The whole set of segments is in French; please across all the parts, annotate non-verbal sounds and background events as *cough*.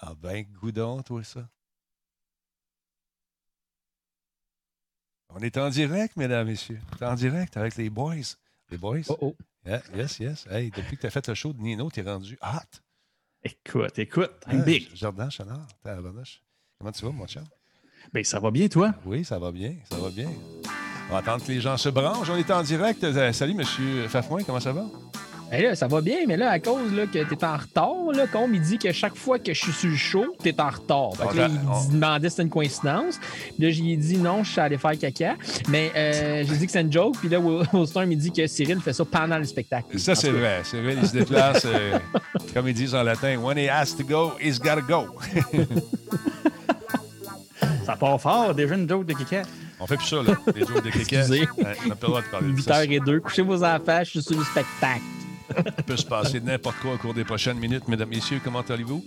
Ah ben, goudon, toi, ça. On est en direct, mesdames, messieurs. On est en direct avec les boys. Les boys? Oh, oh. Yeah, yes, yes. Hey, depuis que tu as fait le show de Nino, tu es rendu hot. Écoute, écoute, I'm Hein, big. Jordan tabarnouche. Comment tu vas, mon chat? Ben, ça va bien, toi? Oui, ça va bien, ça va bien. On va attendre que les gens se branchent. On est en direct. Euh, salut, monsieur Fafouin, comment ça va? Ben là, ça va bien, mais là, à cause là, que t'es en retard, là, Combe, il dit que chaque fois que je suis sur le show, t'es en retard. Fait que là, il demandait si c'était une coïncidence. Puis là, j'ai dit non, je suis allé faire caca. Mais euh, j'ai dit que c'est une joke. Puis là, Will *laughs* Will Storm, il dit que Cyril fait ça pendant le spectacle. Ça, c'est vrai. C'est vrai, il se déplace. euh, *laughs* comme ils disent en latin, when he has to go, he's gotta go. *laughs* Ça part fort, déjà une joke de Kika. On fait plus ça, là. Les jours de. Excusez. Ouais, on n'a pas le droit de parler de ça. 8h02, couchez vos enfants, je suis sur le spectacle. Il peut se passer n'importe quoi au cours des prochaines minutes, mesdames, messieurs. Comment allez-vous?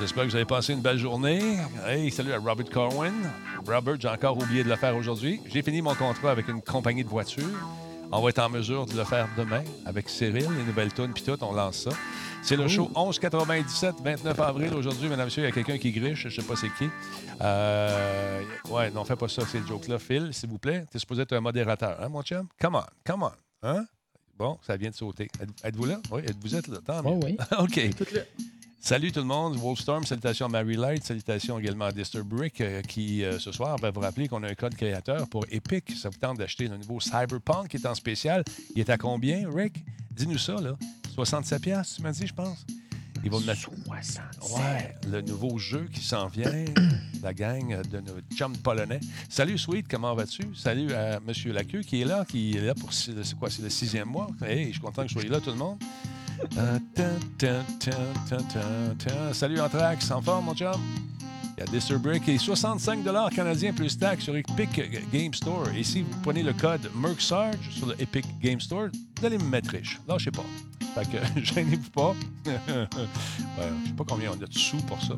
J'espère que vous avez passé une belle journée. Hey, salut à Robert Corwin. Robert, j'ai encore oublié de le faire aujourd'hui. J'ai fini mon contrat avec une compagnie de voitures. On va être en mesure de le faire demain avec Cyril, les nouvelles tunes, puis tout, on lance ça. C'est le show 1197, 29 avril. Aujourd'hui, mesdames, messieurs, il y a quelqu'un qui griche, je sais pas c'est qui. Euh, ouais, non, fais pas ça, ces jokes-là. Phil, s'il vous plaît, t'es supposé être un modérateur, hein, mon chum? Come on, come on. Hein? Bon, ça vient de sauter. Êtes- Êtes-vous là? Oui, vous êtes là? Tant mieux. Oh, oui. *laughs* OK. Salut tout le monde. Wolfstorm, salutations à Mary Light, salutations également à Disturbrick euh, qui, euh, ce soir, va vous rappeler qu'on a un code créateur pour Epic. Ça vous tente d'acheter le nouveau Cyberpunk qui est en spécial. Il est à combien, Rick? Dis-nous ça, là. 67$, piastres, tu m'as dit, je pense. Il va me mettre. 67. Ouais, le nouveau jeu qui s'en vient, *clears throat* la gang de nos chums polonais. Salut Sweet, comment vas-tu? Salut à M. Laqueux qui est là, qui est là pour c'est quoi, c'est le sixième mois? Hey, je suis content que je sois là, tout le monde. Euh. Salut Anthrax, en forme, mon chum? Il y a Disturbrick et 65 canadiens plus taxes sur Epic Game Store. Et si vous prenez le code MERCSARGE sur le Epic Game Store, vous allez me mettre riche. Lâchez pas. Fait que *laughs* gênez-vous pas. *laughs* ouais, je sais pas combien on a de sous pour ça.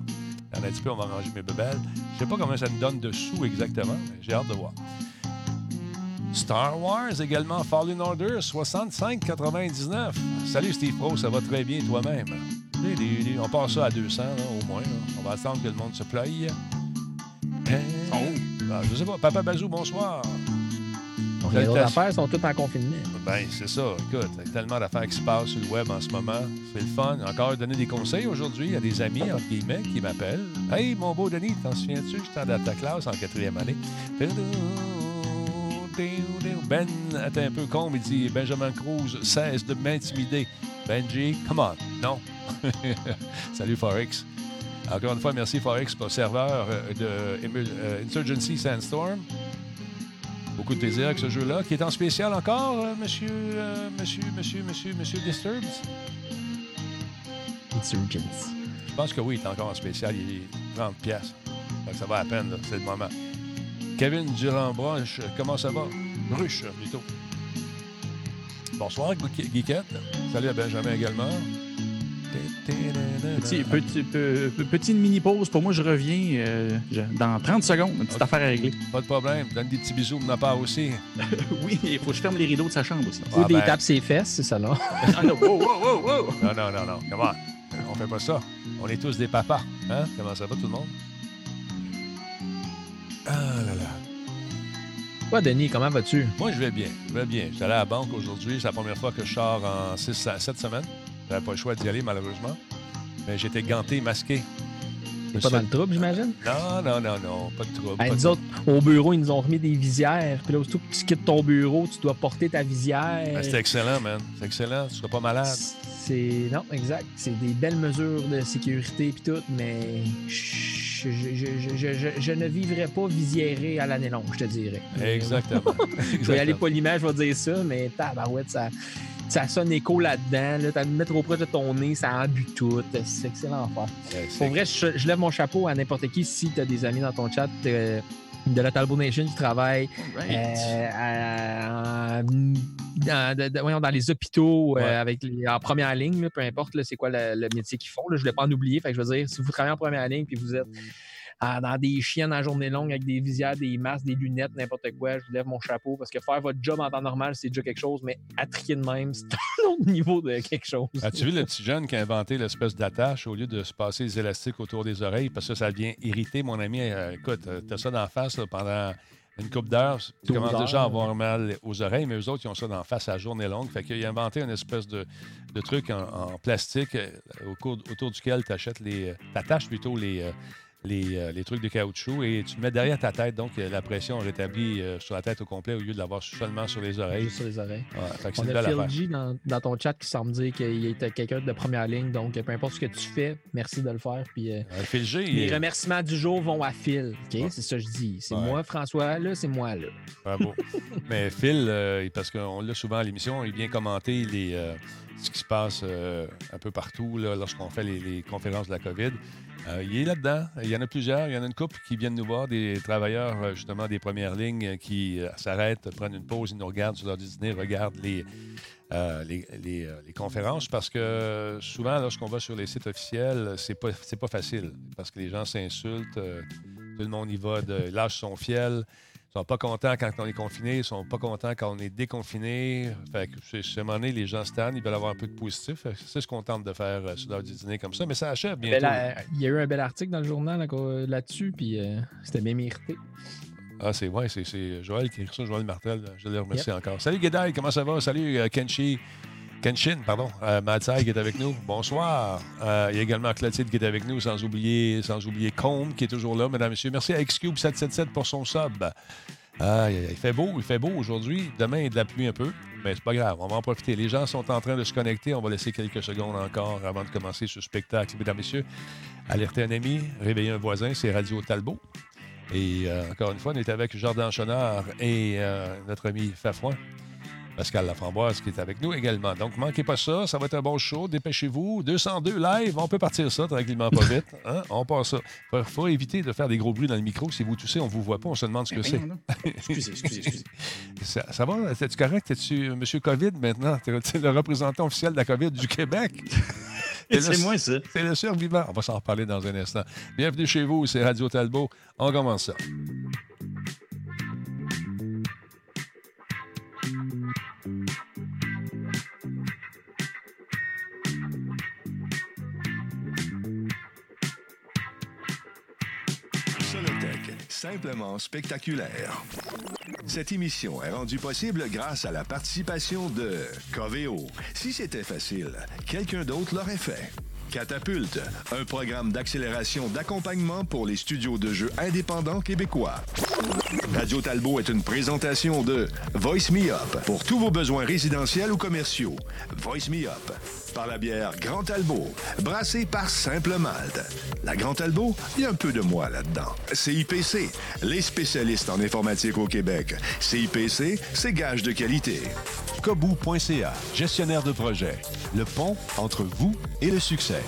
Il en un petit peu, on va ranger mes bebelles. Je sais pas combien ça nous donne de sous exactement, mais j'ai hâte de voir. Star Wars également, Fallen Order, 65,99. Salut Steve Pro, ça va très bien toi-même? On passe ça à 200 là, au moins. là. On va attendre que le monde se playe. Oh. Ah, je sais pas. Papa Bazou, bonsoir. Donc, les affaires sont toutes en confinement. Ben, c'est ça. Écoute, il y a tellement d'affaires qui se passent sur le web en ce moment. C'est le fun. Encore donner des conseils aujourd'hui. A des amis, entre guillemets, qui m'appellent. Hey, mon beau Denis, t'en souviens-tu? J'étais dans ta classe en quatrième année. Ben, attends un peu, con, il dit Benjamin Cruz, cesse de m'intimider. Benji, come on. Non. *laughs* Salut, Forex. Encore une fois, merci, Forex, pour le serveur euh, de euh, Insurgency Sandstorm. Beaucoup de plaisir avec ce jeu-là, qui est en spécial encore, euh, monsieur, euh, monsieur, monsieur, monsieur, monsieur Disturbed? Insurgents. Je pense que oui, il est encore en spécial. Il est 30 pièces. Ça va à peine, c'est le moment. Kevin Durand-Broche, comment ça va? Bruche, plutôt. Bonsoir, Gu- Guiquette. Salut à Benjamin également. Petit, petit, pe- pe- petite mini-pause. Pour moi, je reviens euh, dans 30 secondes. Une petite affaire à régler. Pas de problème. Donne des petits bisous de ma part aussi. *laughs* oui, il faut que je ferme les rideaux de sa chambre aussi. Ou Ah, des ben. tapes ses fesses, c'est ça là. *laughs* Ah non, wow, wow, wow, wow. Non, non, non, non. Comment? On fait pas ça. On est tous des papas. Hein? Comment ça va, tout le monde? Ah là là. Toi, Denis, comment vas-tu? Moi, je vais bien. Je vais bien. J'étais allé à la banque aujourd'hui. C'est la première fois que je sors en 6 à 7 semaines. J'avais pas le choix d'y aller, malheureusement. Mais j'étais ganté, masqué. Pas suis dans le trouble, j'imagine? fait- Non, non, non, non. Pas de trouble. Ben, pas de autres, au bureau, ils nous ont remis des visières. Puis là, aussitôt que tu quittes ton bureau, tu dois porter ta visière. Ben, C'était excellent, man. C'est excellent. Tu seras pas malade. C'est. Non, exact. C'est des belles mesures de sécurité puis tout, mais je, je, je, je, je- je ne vivrai pas visiéré à l'année longue, je te dirais. Exactement. *laughs* Je vais y aller poliment, je vais dire ça, mais tabarouette, ça, ça sonne écho là-dedans. Là, T'as le mettre trop proche de ton nez, ça embue tout. C'est excellent à faire. Pour vrai, je, je lève mon chapeau à n'importe qui si tu as des amis dans ton chat euh, de la Talbot Nation qui travaillent Right. euh, à- dans, de- de- voyons, dans les hôpitaux euh, avec les- en première ligne, là, peu importe c'est quoi le, le métier qu'ils font. Là, je ne voulais pas en oublier. Fait que je veux dire, si vous travaillez en première ligne puis vous êtes à- dans des chiennes en journée longue avec des visières, des masques, des lunettes, n'importe quoi. Je vous lève mon chapeau parce que faire votre job en temps normal, c'est déjà quelque chose, mais à trier de même, c'est *laughs* un autre niveau de quelque chose. As-tu vu le petit jeune qui a inventé l'espèce d'attache au lieu de se passer les élastiques autour des oreilles? Parce que ça vient irriter mon ami. Euh, écoute, euh, t'as ça d'en face là, pendant une couple d'heures. Tu 12 commences déjà à avoir mal aux oreilles, mais eux autres, ils ont ça d'en face à la journée longue. Fait qu'il a inventé une espèce de, de truc en, en plastique euh, au cours- autour duquel tu achètes les. euh, t'attaches plutôt les. euh, les, euh, les trucs de caoutchouc et tu le mets derrière ta tête, donc euh, la pression rétablie euh, sur la tête au complet au lieu de l'avoir seulement sur les oreilles. Juste sur les oreilles. Ouais, fait que c'est On une a Phil. G dans, dans ton chat qui semble dire qu'il était quelqu'un de première ligne. Donc, peu importe ce que tu fais, merci de le faire. Puis, euh, Phil G, les remerciements du jour vont à Phil. Ouais. C'est ça que je dis. C'est Ouais. moi, François, là, c'est moi, là. Bravo. *laughs* Mais Phil, euh, parce qu'on l'a souvent à l'émission, il vient commenter les, euh, ce qui se passe un peu partout là, lorsqu'on fait les, les conférences de la COVID. Euh, il est là-dedans. Il y en a plusieurs. Il y en a une couple qui viennent nous voir, des travailleurs euh, justement des premières lignes euh, qui s'arrêtent, prennent une pause, ils nous regardent sur leur dîner, regardent les, les, les, conférences parce que souvent, lorsqu'on va sur les sites officiels, c'est pas, pas facile parce que les gens s'insultent, tout le monde y va, de, lâche son fiel. Ils sont pas contents quand on est confiné, ils sont pas contents quand on est déconfiné. Fait que à un moment donné, les gens se tannent, ils veulent avoir un peu de positif. C'est ce qu'on tente de faire euh, sur l'heure du dîner comme ça, mais ça achève bientôt. Bel a- il y a eu un bel article dans le journal qu'on- là-dessus, puis euh, c'était bien mérité. Ah, c'est ouais, c'est, c'est Joël qui écrit ça, Joël Martel. Je le remercie encore. Salut Guédaille, comment ça va? Salut euh, Kenshi. Kenshin, pardon, euh, qui est avec nous. Bonsoir. Euh, il y a également Clotilde qui est avec nous, sans oublier, sans oublier Combe qui est toujours là, mesdames et messieurs. Merci à Xcube777 pour son sub. Aïe. il fait beau, il fait beau aujourd'hui. Demain, il y a de la pluie un peu, mais c'est pas grave, on va en profiter. Les gens sont en train de se connecter. On va laisser quelques secondes encore avant de commencer ce spectacle. Mesdames messieurs, alerter un ami, réveiller un voisin, c'est Radio Talbot. Et euh, encore une fois, on est avec Jordan Chenard et euh, notre ami Fafouin. Pascal Laframboise qui est avec nous également. Donc, manquez pas ça. Ça va être un bon show. Dépêchez-vous. 202 live. On peut partir ça tranquillement, pas vite. *laughs* Hein? On part ça. Faut, faut éviter de faire des gros bruits dans le micro. Si vous toussez, on vous voit pas. On se demande ce que c'est. *laughs* Excusez, excusez, excusez. Ça, ça va? Es-tu correct? Es-tu Monsieur COVID maintenant? T'es t'es le représentant officiel de la COVID du Québec? *laughs* C'est moi, ça. C'est le survivant. On va s'en reparler dans un instant. Bienvenue chez vous. C'est Radio Talbot. On commence ça. Simplement spectaculaire. Cette émission est rendue possible grâce à la participation de Coveo. Si c'était facile, quelqu'un d'autre l'aurait fait. Catapulte, un programme d'accélération d'accompagnement pour les studios de jeux indépendants québécois. Radio Talbot est une présentation de Voice Me Up pour tous vos besoins résidentiels ou commerciaux. Voice Me Up par la bière Grand Talbot, brassée par Simple Malte. La Grand Talbot, il y a un peu de moi là-dedans. CIPC, les spécialistes en informatique au Québec. CIPC, c'est gage de qualité. Kobu.ca, gestionnaire de projet. Le pont entre vous et le succès.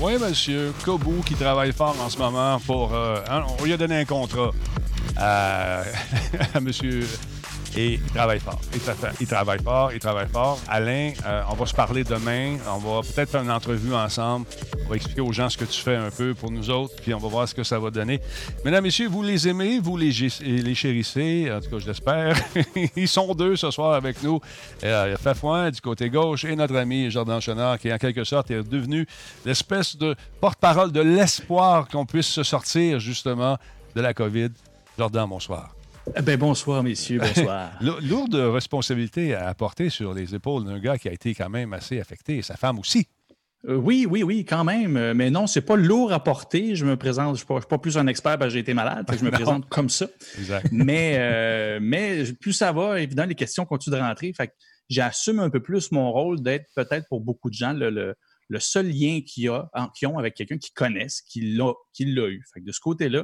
Oui, monsieur. Kobu qui travaille fort en ce moment pour. euh, hein, on lui a donné un contrat à, à *laughs* monsieur. Et il travaille fort. Il, tra- il travaille fort, il travaille fort. Alain, euh, on va se parler demain. On va peut-être faire une entrevue ensemble. On va expliquer aux gens ce que tu fais un peu pour nous autres, puis on va voir ce que ça va donner. Mesdames, messieurs, vous les aimez, vous les, chérissez, en tout cas, je l'espère. *laughs* Ils sont deux ce soir avec nous. Euh, Fafouin du côté gauche et notre ami Jordan Chenard, qui en quelque sorte est devenu l'espèce de porte-parole de l'espoir qu'on puisse se sortir justement de la COVID. Jordan, bonsoir. Eh Ben, bonsoir, messieurs, bonsoir. *laughs* Lou- Lourde responsabilité à porter sur les épaules d'un gars qui a été quand même assez affecté, et sa femme aussi. Euh, oui, oui, oui, quand même. Euh, Mais non, c'est pas lourd à porter. Je me présente, je ne suis, pas- je suis pas plus un expert parce que j'ai été malade. que je me *laughs* présente comme ça. Exact. *laughs* Mais, euh, mais plus ça va, évidemment, les questions continuent de rentrer. Fait j'assume un peu plus mon rôle d'être peut-être pour beaucoup de gens le, le- le seul lien qu'ils ont avec quelqu'un qu'ils connaissent, qui l'a, qui l'a eu. Fait que de ce côté-là,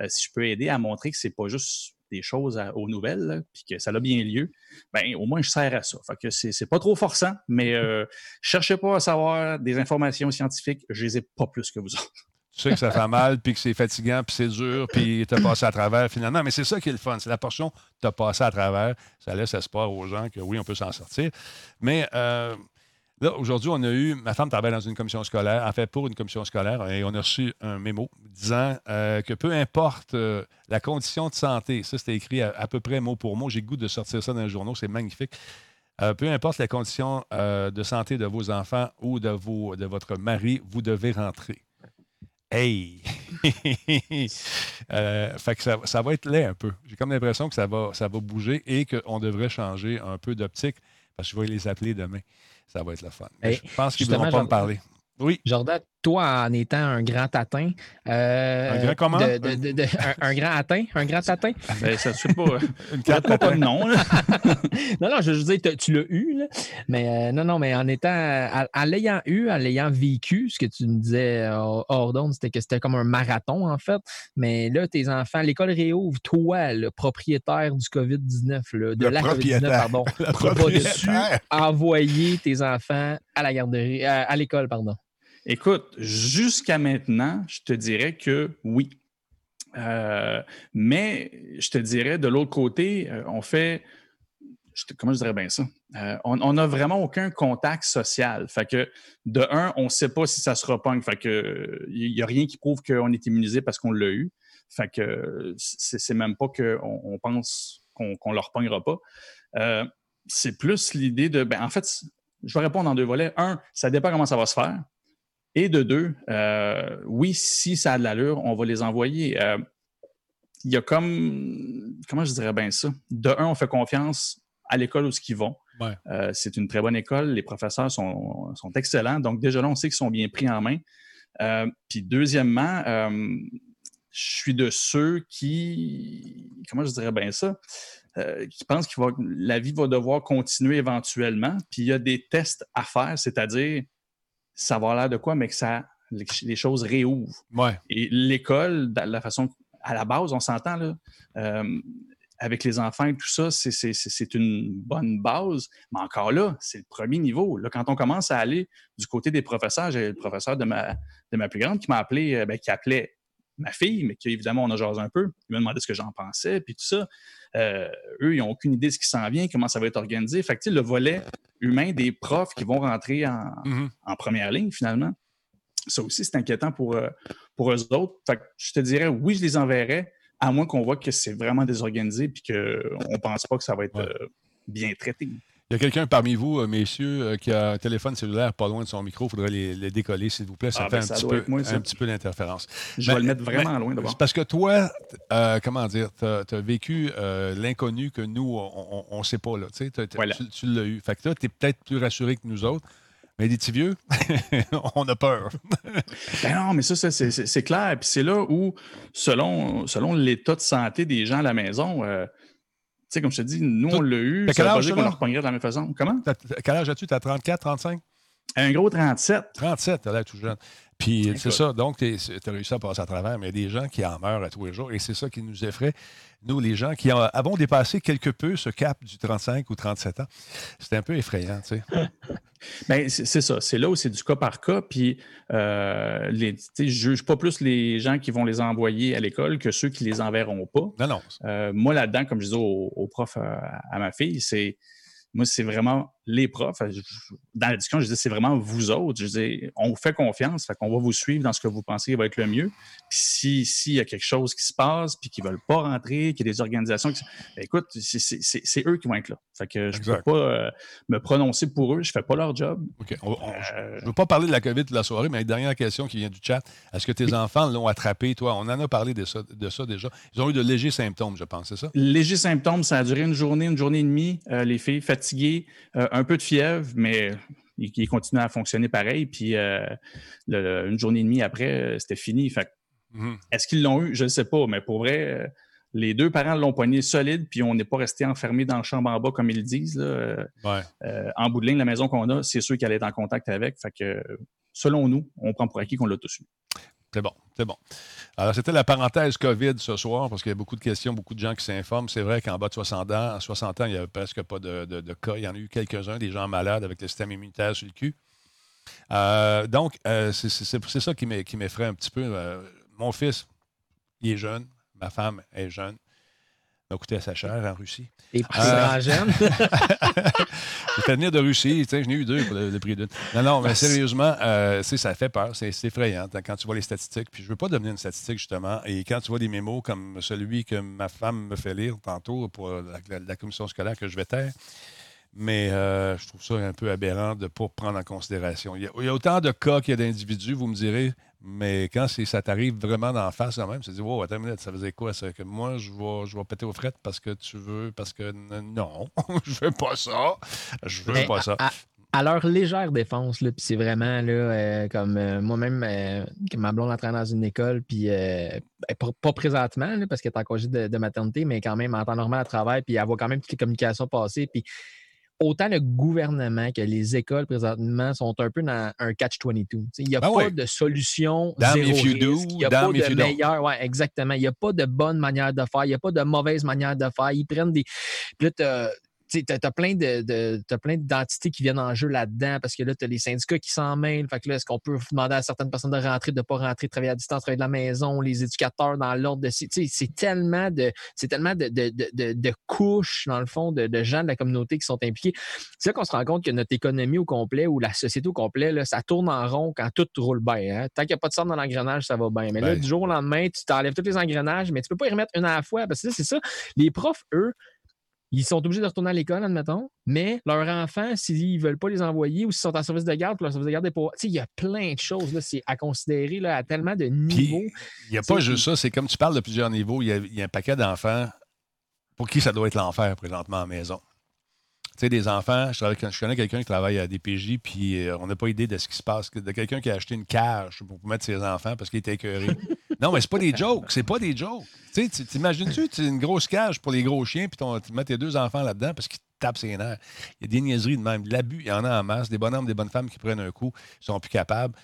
euh, si je peux aider à montrer que c'est pas juste des choses à- aux nouvelles, là, puis que ça a bien lieu, ben au moins je sers à ça. Fait que c'est, pas trop forçant, mais *laughs* euh, cherchez pas à savoir des informations scientifiques, je les ai pas plus que vous autres. *laughs* Tu sais que ça fait mal, puis que c'est fatigant, puis c'est dur, *laughs* puis t'as passé à travers finalement. Mais c'est ça qui est le fun. C'est la portion t'as passé à travers. Ça laisse espoir aux gens que oui, on peut s'en sortir. Mais euh, Aujourd'hui, on a eu, ma femme travaille dans une commission scolaire, en fait pour une commission scolaire, et on a reçu un mémo disant euh, que peu importe euh, la condition de santé, ça c'était écrit à, peu près mot pour mot, j'ai le goût de sortir ça dans le journaux, c'est magnifique. Euh, peu importe la condition de santé de vos enfants ou de, vos, de votre mari, vous devez rentrer. Hey! *laughs* fait que ça, ça, va être laid un peu. J'ai comme l'impression que ça va, ça va bouger et qu'on devrait changer un peu d'optique parce que je vais les appeler demain. Ça va être le fun. je pense qu'ils ne vont pas me parler. Oui. Jordan, toi, en étant un grand tatin. Euh, un grand comment? *laughs* un, grand atteint? Un grand tatin? Ben, ça ne suit pas. *laughs* Une carte pas de nom. *laughs* non, non, je veux dire, tu l'as eu, là. mais euh, non, non, mais en étant, en, l'ayant eu, en l'ayant vécu, ce que tu me disais hors d'onde, c'était que c'était comme un marathon, en fait. Mais là, tes enfants, l'école réouvre, toi, le propriétaire du COVID-19, de la COVID-19, pardon, tu vas envoyer tes enfants à la garderie, à l'école, pardon. Écoute, jusqu'à maintenant, je te dirais que oui. Euh, mais je te dirais, de l'autre côté, euh, on fait. comment je dirais bien ça? Euh, on n'a vraiment aucun contact social. Fait que, de un, on ne sait pas si ça se repogne. Fait que, il n'y a rien qui prouve qu'on est immunisé parce qu'on l'a eu. Fait que, c'est même pas qu'on on pense qu'on ne le repognera pas. c'est plus l'idée de. Ben, en fait, je vais répondre en deux volets. Un, ça dépend comment ça va se faire. Et de deux, euh, oui, si ça a de l'allure, on va les envoyer. Euh, il y a comme, comment je dirais bien ça? De un, on fait confiance à l'école où ce qu'ils vont. Euh, c'est une très bonne école, les professeurs sont, excellents, donc déjà là, on sait qu'ils sont bien pris en main. puis deuxièmement, je suis de ceux qui, comment je dirais bien ça, qui pensent que la vie va devoir continuer éventuellement, puis il y a des tests à faire, c'est-à-dire ça va l'air de quoi, mais que ça, les, choses réouvrent. Et l'école, la façon, à la base, on s'entend, là, euh, avec les enfants et tout ça, c'est une bonne base. Mais encore là, c'est le premier niveau. Là, quand on commence à aller du côté des professeurs, j'ai le professeur de ma, de ma plus grande qui m'a appelé, euh, ben, qui appelait ma fille, mais qui évidemment on a jasé un peu. Il m'a demandé ce que j'en pensais, puis tout ça. Euh, eux, ils n'ont aucune idée de ce qui s'en vient, comment ça va être organisé. Fait que, le volet humain des profs qui vont rentrer en, première ligne, finalement, ça aussi, c'est inquiétant pour, euh, pour eux autres. Fait que je te dirais, oui, je les enverrai, à moins qu'on voit que c'est vraiment désorganisé puis qu'on ne pense pas que ça va être euh, bien traité. Il y a quelqu'un parmi vous, euh, messieurs, euh, qui a un téléphone cellulaire pas loin de son micro. Il faudrait les, décoller, s'il vous plaît. Ça ah, fait ben, un, petit peu, un, petit peu, d'interférence. Je vais le mettre vraiment loin d'abord. Parce que toi, euh, comment dire, tu as, vécu l'inconnu que nous, on ne sait pas. Là, tu, tu l'as eu. Fait que toi, tu es peut-être plus rassuré que nous autres. Mais des petits vieux, *laughs* on a peur. ben non, mais ça, c'est clair. Puis c'est là où, selon, selon l'état de santé des gens à la maison, sais, comme je te dis, nous, on l'a eu. Veut pas qu'on le repognerait de la même façon. Comment? Quel âge as-tu? Tu as 34, 35? Un gros 37. 37, tu as l'air tout jeune. Puis c'est ça, donc tu as réussi à passer à travers, mais il y a des gens qui en meurent à tous les jours et c'est ça qui nous effraie, nous, les gens qui avons dépassé quelque peu ce cap du 35 ou 37 ans. C'est un peu effrayant, tu sais. *laughs* Bien, c'est ça. C'est là où c'est du cas par cas. Puis, euh, je ne juge pas plus les gens qui vont les envoyer à l'école que ceux qui les enverront pas. Non, non. Euh, moi, là-dedans, comme je disais au, prof, euh, à ma fille, c'est moi, c'est vraiment les profs. Dans la discussion, je disais, c'est vraiment vous autres. Je disais, on vous fait confiance, fait qu'on va vous suivre dans ce que vous pensez qui va être le mieux. Puis s'il y a quelque chose qui se passe, puis qu'ils ne veulent pas rentrer, qu'il y a des organisations qui. Ben, écoute, c'est eux qui vont être là. Fait que je ne peux pas euh, me prononcer pour eux, je ne fais pas leur job. OK. je ne veux pas parler de la COVID de la soirée, mais une dernière question qui vient du chat. Est-ce que tes enfants l'ont attrapé, toi? On en a parlé de ça, de ça déjà. Ils ont eu de légers symptômes, je pense, c'est ça? Légers symptômes, ça a duré une journée, une journée et demie. Euh, les filles fatiguées, euh, un peu de fièvre, mais il, continue à fonctionner pareil. Puis euh, une journée et demie après, euh, c'était fini. Fait, mhm. Est-ce qu'ils l'ont eu? Je ne sais pas, mais pour vrai, les deux parents l'ont poigné solide, puis on n'est pas resté enfermé dans le chambre en bas, comme ils le disent. en bout de ligne, la maison qu'on a, c'est ceux qui allaient être en contact avec. Fait que, selon nous, on prend pour acquis qu'on l'a tous eu. C'est bon, c'est bon. Alors, c'était la parenthèse COVID ce soir, parce qu'il y a beaucoup de questions, beaucoup de gens qui s'informent. C'est vrai qu'en bas de 60 ans, 60 ans, il n'y avait presque pas de, cas. Il y en a eu quelques-uns, des gens malades avec le système immunitaire sur le cul. Euh, donc, euh, c'est ça qui m'effraie un petit peu. Euh, mon fils, il est jeune. Ma femme est jeune. M'a coûté assez cher en Russie. Et puis, Euh, fait *laughs* venir de Russie, tu sais, j'en ai eu deux pour le, le prix d'une. Non, non, mais sérieusement, euh, ça fait peur, c'est effrayant hein, quand tu vois les statistiques. Puis je veux pas devenir une statistique, justement. Et quand tu vois des mémos comme celui que ma femme me fait lire tantôt pour la, la- la commission scolaire que je vais taire, mais euh, je trouve ça un peu aberrant de ne pas prendre en considération. Il y, a, il y a autant de cas qu'il y a d'individus, vous me direz, mais quand ça t'arrive vraiment d'en face quand même, tu te dis, wow, attends une minute, ça faisait quoi? Ça? Que moi, je vais, je vais péter aux frettes parce que tu veux, parce que non, *laughs* je veux pas ça. Je veux Mais pas ça. À, à leur légère défense, là, puis c'est vraiment là, euh, comme euh, moi-même, euh, que ma blonde entraîne dans une école, puis euh, ben, pas, pas présentement, là, parce qu'elle est en congé de, de maternité, mais quand même en temps normal à travail, puis elle voit quand même toutes les communications passer. Puis autant le gouvernement que les écoles présentement sont un peu dans un catch-22. Tu sais, Il n'y a Ben pas de solution Damn zéro if you do, risque. Il n'y a damn pas de meilleure. Ouais, exactement. Il n'y a pas de bonne manière de faire. Il n'y a pas de mauvaise manière de faire. Ils prennent des. Puis là, tu as plein de, de- plein d'entités qui viennent en jeu là-dedans parce que là, tu as les syndicats qui s'en mêlent. Fait que là, est-ce qu'on peut demander à certaines personnes de rentrer, de ne pas rentrer, de travailler à distance, travailler de la maison, les éducateurs dans l'ordre de. C'est tellement de. C'est tellement de, de, de- de- de couches, dans le fond, de, de gens de la communauté qui sont impliqués. C'est là qu'on se rend compte que notre économie au complet ou la société au complet, là, ça tourne en rond quand tout roule bien. hein. Tant qu'il n'y a pas de sang dans l'engrenage, ça va bien. Mais là, Ben. du jour au lendemain, tu t'enlèves tous les engrenages, mais tu peux pas y remettre une à la fois. Parce que c'est ça. Les profs, eux, ils sont obligés de retourner à l'école, admettons, mais leurs enfants, s'ils ne veulent pas les envoyer ou s'ils sont en service de garde, puis leur service de garde est pas. Tu sais, il y a plein de choses, là, c'est à considérer là, à tellement de niveaux. Il n'y a pas juste ça, c'est comme tu parles de plusieurs niveaux, il y a, il y a un paquet d'enfants pour qui ça doit être l'enfer présentement à la maison. Tu sais, des enfants, je, travaille- je connais quelqu'un qui travaille à DPJ, puis euh, on n'a pas idée de ce qui se passe. De quelqu'un qui a acheté une cage pour mettre ses enfants parce qu'il était écœuré. *laughs* non, mais c'est pas des jokes, c'est pas des jokes. Tu t'imagines-tu, tu une grosse cage pour les gros chiens, puis tu mets tes deux enfants là-dedans parce qu'ils tapent ses nerfs. Il y a des niaiseries de même. L'abus, il y en a en masse. Des bonhommes, des bonnes femmes qui prennent un coup, ils sont plus capables.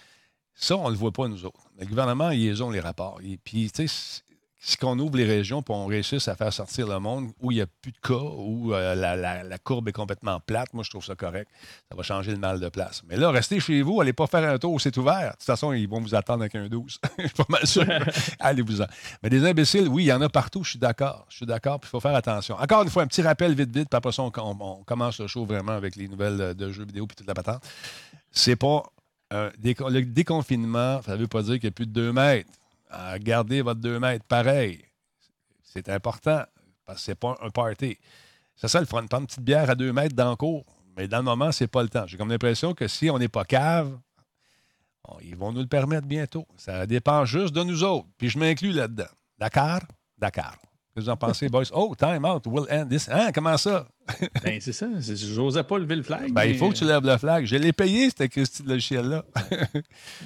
Ça, on ne le voit pas, nous autres. Le gouvernement, ils ont les rapports. Puis, tu sais, qu'on ouvre les régions pour on réussisse à faire sortir le monde où il n'y a plus de cas, où euh, la, la- la courbe est complètement plate, moi, je trouve ça correct. Ça va changer le mal de place. Mais là, restez chez vous, allez pas faire un tour, c'est ouvert. De toute façon, ils vont vous attendre avec un 12. *laughs* je suis pas mal sûr. *laughs* Allez-vous-en. Mais des imbéciles, oui, il y en a partout, je suis d'accord. Je suis d'accord, puis il faut faire attention. Encore une fois, un petit rappel vite, vite, puis après ça, on, on- on commence le show vraiment avec les nouvelles de jeux vidéo puis toute la patente. C'est pas. déco- le déconfinement, ça ne veut pas dire qu'il y a plus de 2 mètres. Gardez votre 2 mètres pareil. C'est important parce que c'est pas un party. C'est ça le fun. Prendre une petite bière à 2 mètres dans le cours, mais dans le moment, c'est pas le temps. J'ai comme l'impression que si on n'est pas cave, ils vont nous le permettre bientôt. Ça dépend juste de nous autres. Puis je m'inclus là-dedans. Dakar? Dakar. Que vous en pensez, boys? Oh, time out will end this. Hein, comment ça? *laughs* Ben, c'est ça. J'osais pas lever le flag. Ben, il faut que tu lèves le flag. Je l'ai payé, cette Christy de logiciel-là.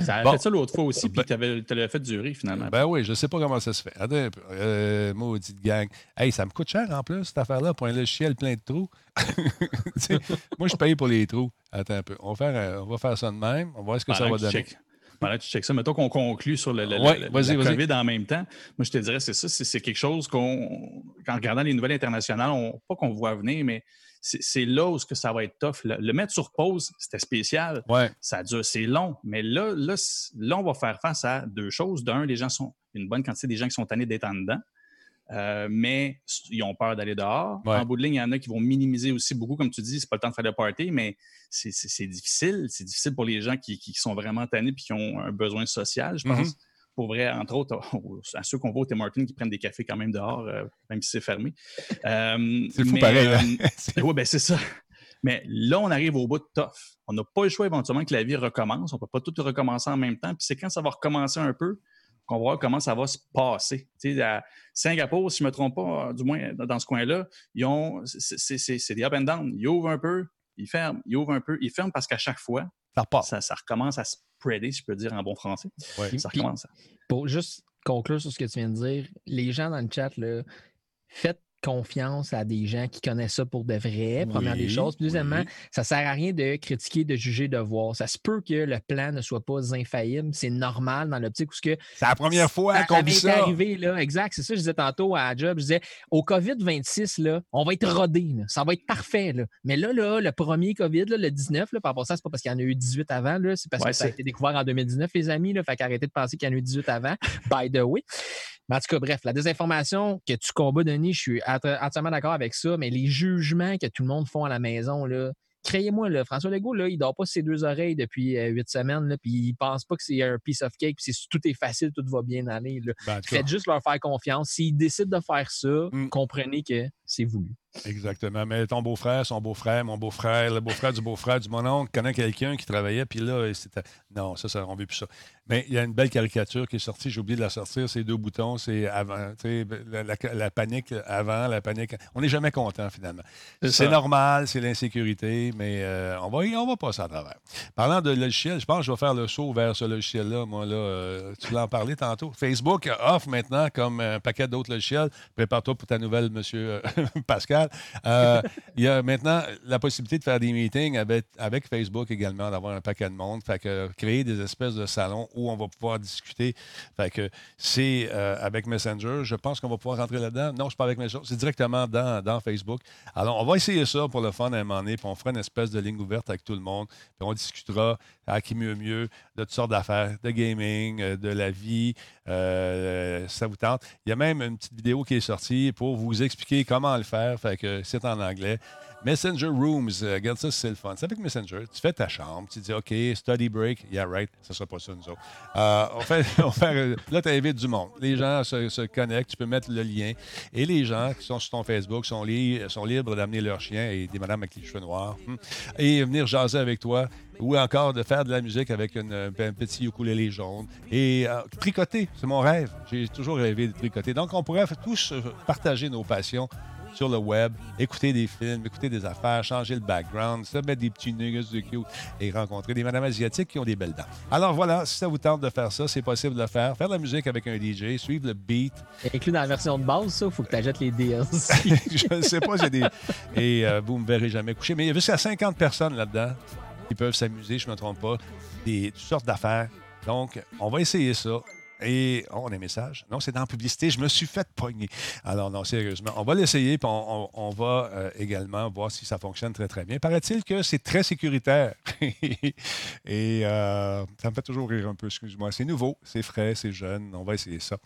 Ça a Bon. fait ça l'autre fois aussi, puis Ben- tu l'as fait durer finalement. Ben oui, je sais pas comment ça se fait. Attends un peu. Euh, maudite gang. Hey, ça me coûte cher en plus, cette affaire-là, pour un logiciel plein de trous. *laughs* Moi, je paye pour les trous. Attends un peu. On va faire, euh, on va faire ça de même. On va voir ce que ça va donner. checkes- Que tu checkes ça, mettons qu'on conclut sur le, le- Ouais, le- la. COVID en même temps. Moi, je te dirais, c'est ça, c'est quelque chose qu'on, qu'en regardant les nouvelles internationales, on, pas qu'on voit venir, mais c'est là où que ça va être tough. Le, le mettre sur pause, c'était spécial. Ouais. Ça dure, c'est long. Mais là, là, là, on va faire face à deux choses. D'un, les gens sont, une bonne quantité des gens qui sont tannés d'être en dedans. Euh, mais ils ont peur d'aller dehors. Ouais. En bout de ligne, il y en a qui vont minimiser aussi beaucoup, comme tu dis, c'est pas le temps de faire le party, mais c'est- difficile. C'est difficile pour les gens qui, qui sont vraiment tannés et qui ont un besoin social, je pense. Mhm. Pour vrai, entre autres, *laughs* à ceux qu'on voit au Tim Martin qui prennent des cafés quand même dehors, euh, même si c'est fermé. *laughs* Euh, C'est fou mais, pareil. hein? euh, *laughs* oui, ben c'est ça. Mais là, on arrive au bout de tough. On n'a pas le choix éventuellement que la vie recommence. On ne peut pas tout recommencer en même temps. Puis c'est quand ça va recommencer un peu qu'on va voir comment ça va se passer. Tu sais, à Singapour, si je ne me trompe pas, du moins dans ce coin-là, ils ont c'est- c'est c'est- c'est des up and down. Ils ouvrent un peu, ils ferment, ils ouvrent un peu, ils ferment parce qu'à chaque fois, Ça repart. ça, ça recommence à spreader, si je peux dire en bon français. Ouais. Ça recommence. à- Pour juste conclure sur ce que tu viens de dire, les gens dans le chat, là, faites confiance à des gens qui connaissent ça pour de vrai, première des choses. Puis deuxièmement, oui. ça sert à rien de critiquer, de juger, de voir. Ça se peut que le plan ne soit pas infaillible. C'est normal dans l'optique où ce que C'est la première fois qu'on vit ça. arrivé, là. Exact. C'est ça, je disais tantôt à Job. Je disais, au COVID-26, là, on va être rodé. Ça va être parfait. Là. Mais là, là, le premier COVID, là, le 19, là, par rapport à ça, c'est pas parce qu'il y en a eu 18 avant. là, C'est parce Ouais, que ça a été découvert en 2019, les amis. Là, fait qu'arrêtez de penser qu'il y en a eu 18 avant. *laughs* By the way. Mais en tout cas, bref, la désinformation que tu combats, Denis, je suis entièrement d'accord avec ça, mais les jugements que tout le monde font à la maison, là, Créez-moi, là, François Legault, là, il dort pas ses deux oreilles depuis euh, huit semaines, là, puis il pense pas que c'est un piece of cake, puis tout est facile, tout va bien aller. Là. Ben, Faites juste leur faire confiance. S'ils décident de faire ça, mm. comprenez que c'est voulu. Exactement. Mais ton beau-frère, son beau-frère, mon beau-frère, le beau-frère du beau-frère du mon oncle connaît quelqu'un qui travaillait, puis là, c'était. Non, ça, ça, on ne veut plus ça. Mais il y a une belle caricature qui est sortie, j'ai oublié de la sortir. Ces deux boutons, c'est avant, la, la, panique avant, la panique. On n'est jamais content, finalement. C'est normal, c'est l'insécurité, mais euh, on, va, on va passer à travers. Parlant de logiciel, je pense que je vais faire le saut vers ce logiciel-là. Moi, là, euh, tu l'as en parlé tantôt. Facebook offre maintenant, comme un paquet d'autres logiciels, prépare-toi pour ta nouvelle, monsieur euh, *laughs* Euh, il y a maintenant la possibilité de faire des meetings avec, Facebook également, d'avoir un paquet de monde. Créer des espèces de salons où on va pouvoir discuter. C'est euh, avec Messenger. Je pense qu'on va pouvoir rentrer là-dedans. Non, je pas avec Messenger. C'est directement dans, dans, Facebook. Alors, on va essayer ça pour le fun à un moment donné, puis on fera une espèce de ligne ouverte avec tout le monde. Puis on discutera à qui mieux mieux de toutes sortes d'affaires, de gaming, euh, de la vie. ça vous tente. Il y a même une petite vidéo qui est sortie pour vous expliquer comment le faire. C'est en anglais. Messenger Rooms, euh, regarde ça, c'est le fun. C'est avec Messenger. Tu fais ta chambre, tu dis OK, study break, yeah, right, ça sera pas ça, nous autres. Euh, fait, *laughs* euh, là, tu invites du monde. Les gens se, connectent, tu peux mettre le lien. Et les gens qui sont sur ton Facebook sont, libres d'amener leur chien et des madames avec les cheveux noirs hmm, et venir jaser avec toi ou encore de faire de la musique avec un petit ukulélé jaune. Et tricoter, c'est mon rêve. J'ai toujours rêvé de tricoter. Donc, on pourrait tous partager nos passions sur le web, écouter des films, écouter des affaires, changer le background, se mettre des petits nuggets de cute et rencontrer des madames asiatiques qui ont des belles dents. Alors voilà, si ça vous tente de faire ça, c'est possible de le faire. Faire de la musique avec un DJ, suivre le beat. Inclus dans la version de base, ça, il faut que tu achètes les DLC. *laughs* je ne sais pas, j'ai des. Et euh, vous ne me verrez jamais coucher. Mais il y a jusqu'à 50 personnes là-dedans qui peuvent s'amuser, je ne me trompe pas, des toutes sortes d'affaires. Donc, on va essayer ça. Et oh, on a un message. Non, c'est dans la publicité. Je me suis fait pogner. Alors, non, sérieusement. On va l'essayer, puis on, va euh, également voir si ça fonctionne très, très bien. Paraît-il que c'est très sécuritaire. *laughs* Et euh, ça me fait toujours rire un peu, excuse-moi. C'est nouveau, c'est frais, c'est jeune. On va essayer ça.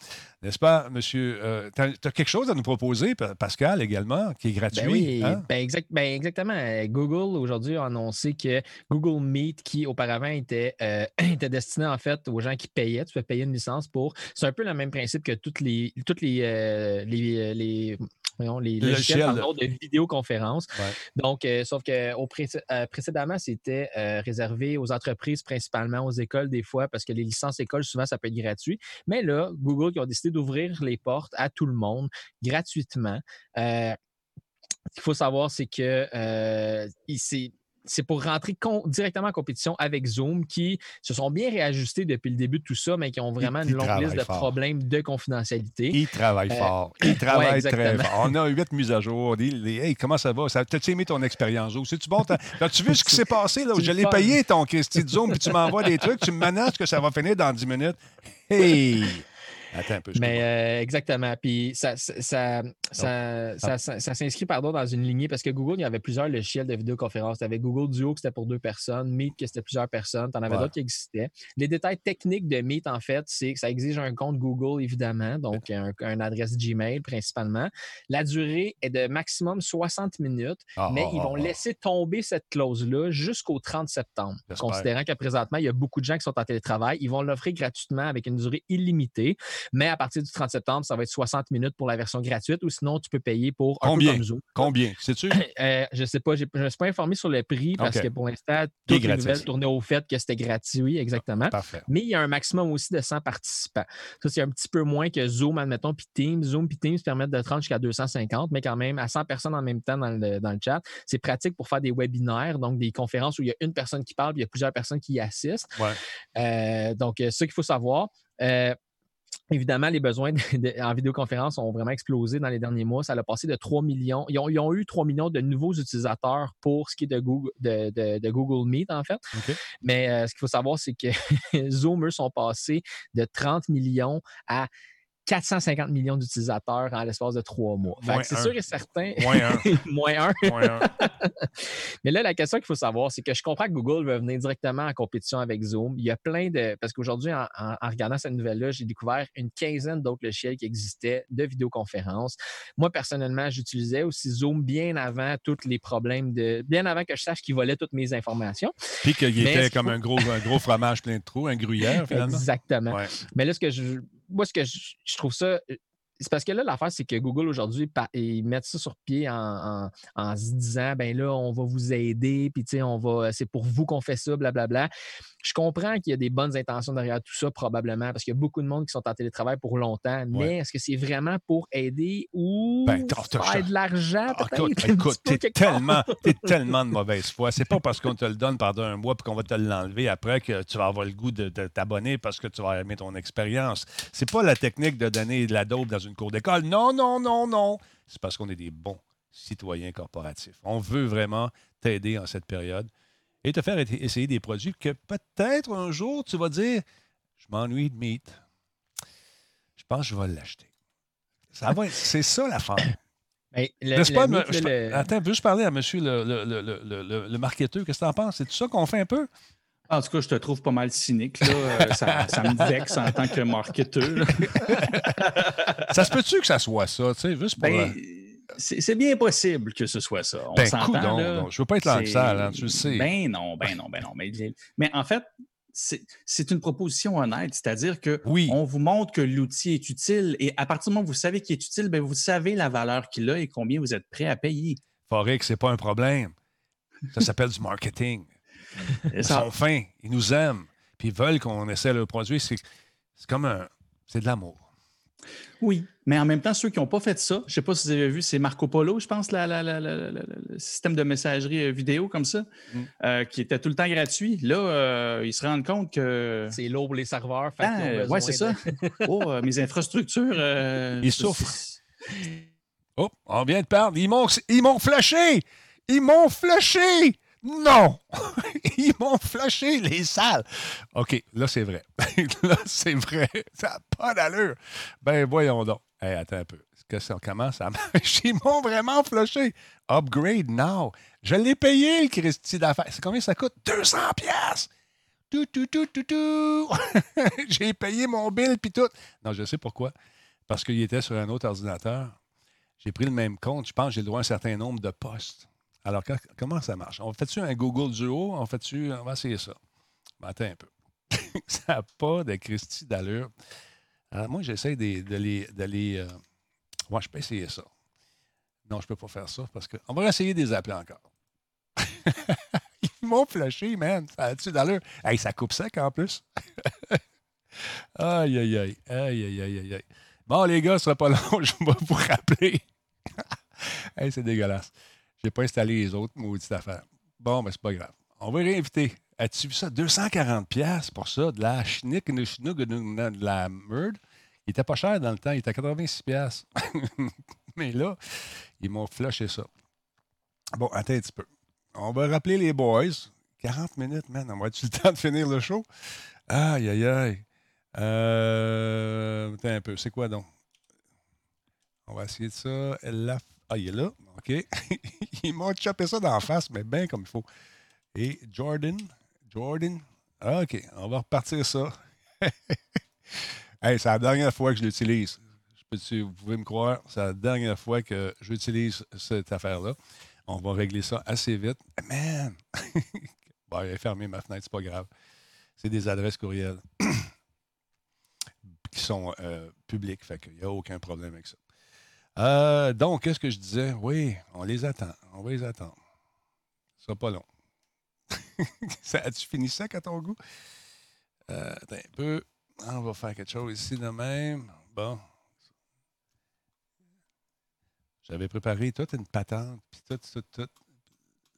N'est-ce pas, monsieur? Euh, tu as, quelque chose à nous proposer, Pascal, également, qui est ben gratuit? oui, hein? ben, ben exactement. Google, aujourd'hui, a annoncé que Google Meet, qui auparavant était, *clears throat* était destiné, en fait, aux gens qui payaient, tu peux payer une licence pour. C'est un peu le même principe que toutes les, toutes les, euh, les, euh, les les logiciels de vidéoconférence. Donc, euh, sauf que au précédemment, c'était réservé aux entreprises, principalement aux écoles des fois, parce que les licences écoles, souvent, ça peut être gratuit. Mais là, Google qui ont décidé d'ouvrir les portes à tout le monde gratuitement. ce qu'il faut savoir, c'est que ici, c'est pour rentrer directement en compétition avec Zoom qui se sont bien réajustés depuis le début de tout ça, mais qui ont vraiment une longue liste de problèmes de confidentialité. Ils travaillent euh, fort. *clears throat* Ils travaillent très fort. On a huit mises à jour. Hey, comment ça va? Ça, T'as-tu aimé ton expérience? C'est-tu bon? As-tu vu *laughs* ce qui s'est passé? Là, je l'ai payé ton Christy Zoom, puis tu m'envoies des trucs, tu me menaces que ça va finir dans 10 minutes. Hey! Attends un peu. Mais euh, exactement. Puis ça, ça, ça, ça, ça s'inscrit pardon, dans une lignée parce que Google, il y avait plusieurs logiciels de vidéoconférence. Tu avais Google Duo qui c'était pour deux personnes, Meet qui c'était plusieurs personnes, tu en avais d'autres qui existaient. Les détails techniques de Meet, en fait, c'est que ça exige un compte Google, évidemment, donc un, adresse Gmail principalement. La durée est de maximum 60 minutes, ah, mais ah, ils vont ah, laisser tomber cette clause-là jusqu'au 30 septembre. Considérant que présentement, il y a beaucoup de gens qui sont en télétravail, ils vont l'offrir gratuitement avec une durée illimitée. Mais à partir du 30 septembre, ça va être 60 minutes pour la version gratuite ou sinon, tu peux payer pour un Combien? Combien? Sais-tu? *coughs* Euh, je ne sais pas. Je ne suis pas informé sur le prix parce que pour l'instant, toutes les nouvelles tournaient au fait que c'était gratuit, oui, exactement. Mais il y a un maximum aussi de 100 participants. Ça, c'est un petit peu moins que Zoom, admettons, puis Teams. Zoom puis Teams permettent de 30 jusqu'à 250, mais quand même à 100 personnes en même temps dans le, dans le chat. C'est pratique pour faire des webinaires, donc des conférences où il y a une personne qui parle, puis il y a plusieurs personnes qui y assistent. Euh, donc, c'est ce qu'il faut savoir. Euh, Évidemment, les besoins en vidéoconférence ont vraiment explosé dans les derniers mois. Ça a passé de 3 millions. Ils ont, eu 3 millions de nouveaux utilisateurs pour ce qui est de Google, de, Google Meet, en fait. Mais euh, ce qu'il faut savoir, c'est que *laughs* Zoom, eux, sont passés de 30 millions à 450 millions d'utilisateurs en l'espace de trois mois. C'est sûr et certain. Moins un. *laughs* Moins un. Moins un. *laughs* Mais là, la question qu'il faut savoir, c'est que je comprends que Google va venir directement en compétition avec Zoom. Il y a plein de. Parce qu'aujourd'hui, en, en- en regardant cette nouvelle-là, j'ai découvert une quinzaine d'autres logiciels qui existaient de vidéoconférence. Moi, personnellement, j'utilisais aussi Zoom bien avant tous les problèmes de. Bien avant que je sache qu'il volait toutes mes informations. Puis qu'il était comme un gros, un gros fromage plein de trous, un gruyère, finalement. Exactement. Ouais. Mais là, ce que je, moi, ce que je, je trouve ça. C'est parce que là, l'affaire, c'est que Google aujourd'hui, ils mettent ça sur pied en, en- en se disant, ben là, on va vous aider, puis tu sais, on va, c'est pour vous qu'on fait ça, blablabla. Je comprends qu'il y a des bonnes intentions derrière tout ça, probablement, parce qu'il y a beaucoup de monde qui sont en télétravail pour longtemps. Mais Ouais. est-ce que c'est vraiment pour aider ou Ben, faire de l'argent, Ah? Écoute, *laughs* t'es tellement, *laughs* t'es tellement de mauvaise foi. C'est pas parce qu'on te le donne pendant un mois et qu'on va te l'enlever après que tu vas avoir le goût de, de t'abonner parce que tu vas aimer ton expérience. C'est pas la technique de donner de la dope dans une cour d'école. Non, non, non, non. C'est parce qu'on est des bons citoyens corporatifs. On veut vraiment t'aider en cette période et te faire essa- essayer des produits que peut-être un jour tu vas dire Je m'ennuie de meat. Je pense que je vais l'acheter. Ça va être- C'est ça l'affaire. *coughs* Ben, le- pas, le je- le- Attends, juste parler à monsieur le, le, le, le, le- le- le marketeur? Qu'est-ce que tu en penses? C'est tout ça qu'on fait un peu? En tout cas, je te trouve pas mal cynique. Là. Euh, ça, ça me vexe en tant que marketeur. *laughs* Ça se peut-tu que ça soit ça? Tu sais, juste pour. Ben, euh, c'est bien possible que ce soit ça. On Ben, s'entend. Je veux pas être sale, hein, tu le sais. Ben non, ben non, ben non. Mais, mais en fait, c'est une proposition honnête, c'est-à-dire que Oui. on vous montre que l'outil est utile et à partir du moment où vous savez qu'il est utile, ben vous savez la valeur qu'il a et combien vous êtes prêt à payer. Forex, c'est pas un problème. Ça s'appelle du marketing. Ils ça. sont fins, ils nous aiment, puis ils veulent qu'on essaie le produit. C'est c'est comme un. C'est de l'amour. Oui, mais en même temps, ceux qui n'ont pas fait ça, je ne sais pas si vous avez vu, c'est Marco Polo, je pense, la- la- la- la- la- la- le système de messagerie euh, vidéo comme ça, Mm. euh, qui était tout le temps gratuit. Là, euh, ils se rendent compte que c'est lourd pour les serveurs. Ah, besoin c'est ça. *laughs* oh, mes infrastructures. euh, Ils souffrent. Oh, on vient de perdre. Ils m'ont, ils m'ont flashé! Ils m'ont flashé! Non! *laughs* Ils m'ont flashé, les salles! OK, là, c'est vrai. *laughs* là, c'est vrai. Ça n'a pas d'allure. Ben, voyons donc. Hey, attends un peu. Que ça, comment ça marche? *laughs* Ils m'ont vraiment flashé. Upgrade now. Je l'ai payé, le Christy d'affaires. C'est combien ça coûte? 200 pièces. Tout, tout, tout, tout, tout. J'ai payé mon bill puis tout. Non, je sais pourquoi. Parce qu'il était sur un autre ordinateur. J'ai pris le même compte. Je pense que j'ai le droit à un certain nombre de postes. Alors, comment ça marche? On fait-tu un Google Duo? On fait-tu. On va essayer ça. Ben, attends un peu. *laughs* ça n'a pas de Christie d'allure. Moi, j'essaie de, les. De euh, je peux essayer ça. Non, je ne peux pas faire ça parce que. On va essayer de les appeler encore. *laughs* Ils m'ont flashé, man. Ça a-tu d'allure? Hey, ça coupe sec en plus. *laughs* aïe, aïe, aïe. Aïe, aïe, aïe, aïe, aïe. Bon, les gars, ce sera pas long. Je vais vous rappeler. hey, c'est dégueulasse. J'ai pas installé les autres maudites affaires. Bon, mais c'est pas grave. On va réinviter. As-tu vu ça? 240 pièces pour ça, de la schnick, de la merde. Il était pas cher dans le temps, il était à 86 pièces. *laughs* mais là, ils m'ont flashé ça. Bon, attends un petit peu. On va rappeler les boys. 40 minutes, man. On va-tu le *laughs* temps de finir le show? Aïe, aïe, aïe. Euh, attends un peu. C'est quoi donc? On va essayer de ça. La... Ah, il est là. OK. *laughs* Ils m'ont chopé ça d'en face, mais bien comme il faut. Et Jordan. Jordan. OK. On va repartir ça. *laughs* c'est la dernière fois que je l'utilise. Vous pouvez me croire, c'est la dernière fois que j'utilise cette affaire-là. On va régler ça assez vite. Man! *laughs* bon, il a fermé ma fenêtre, c'est pas grave. C'est des adresses courriels *clears throat* qui sont euh, publiques, fait qu'il n'y a aucun problème avec ça. Euh, donc, qu'est-ce que je disais? Oui, on les attend. On va les attendre. Ce sera pas long. *laughs* ça, as-tu fini ça à ton goût? Euh, attends un peu. On va faire quelque chose ici de même. Bon. J'avais préparé toute une patente, puis tout, tout, tout.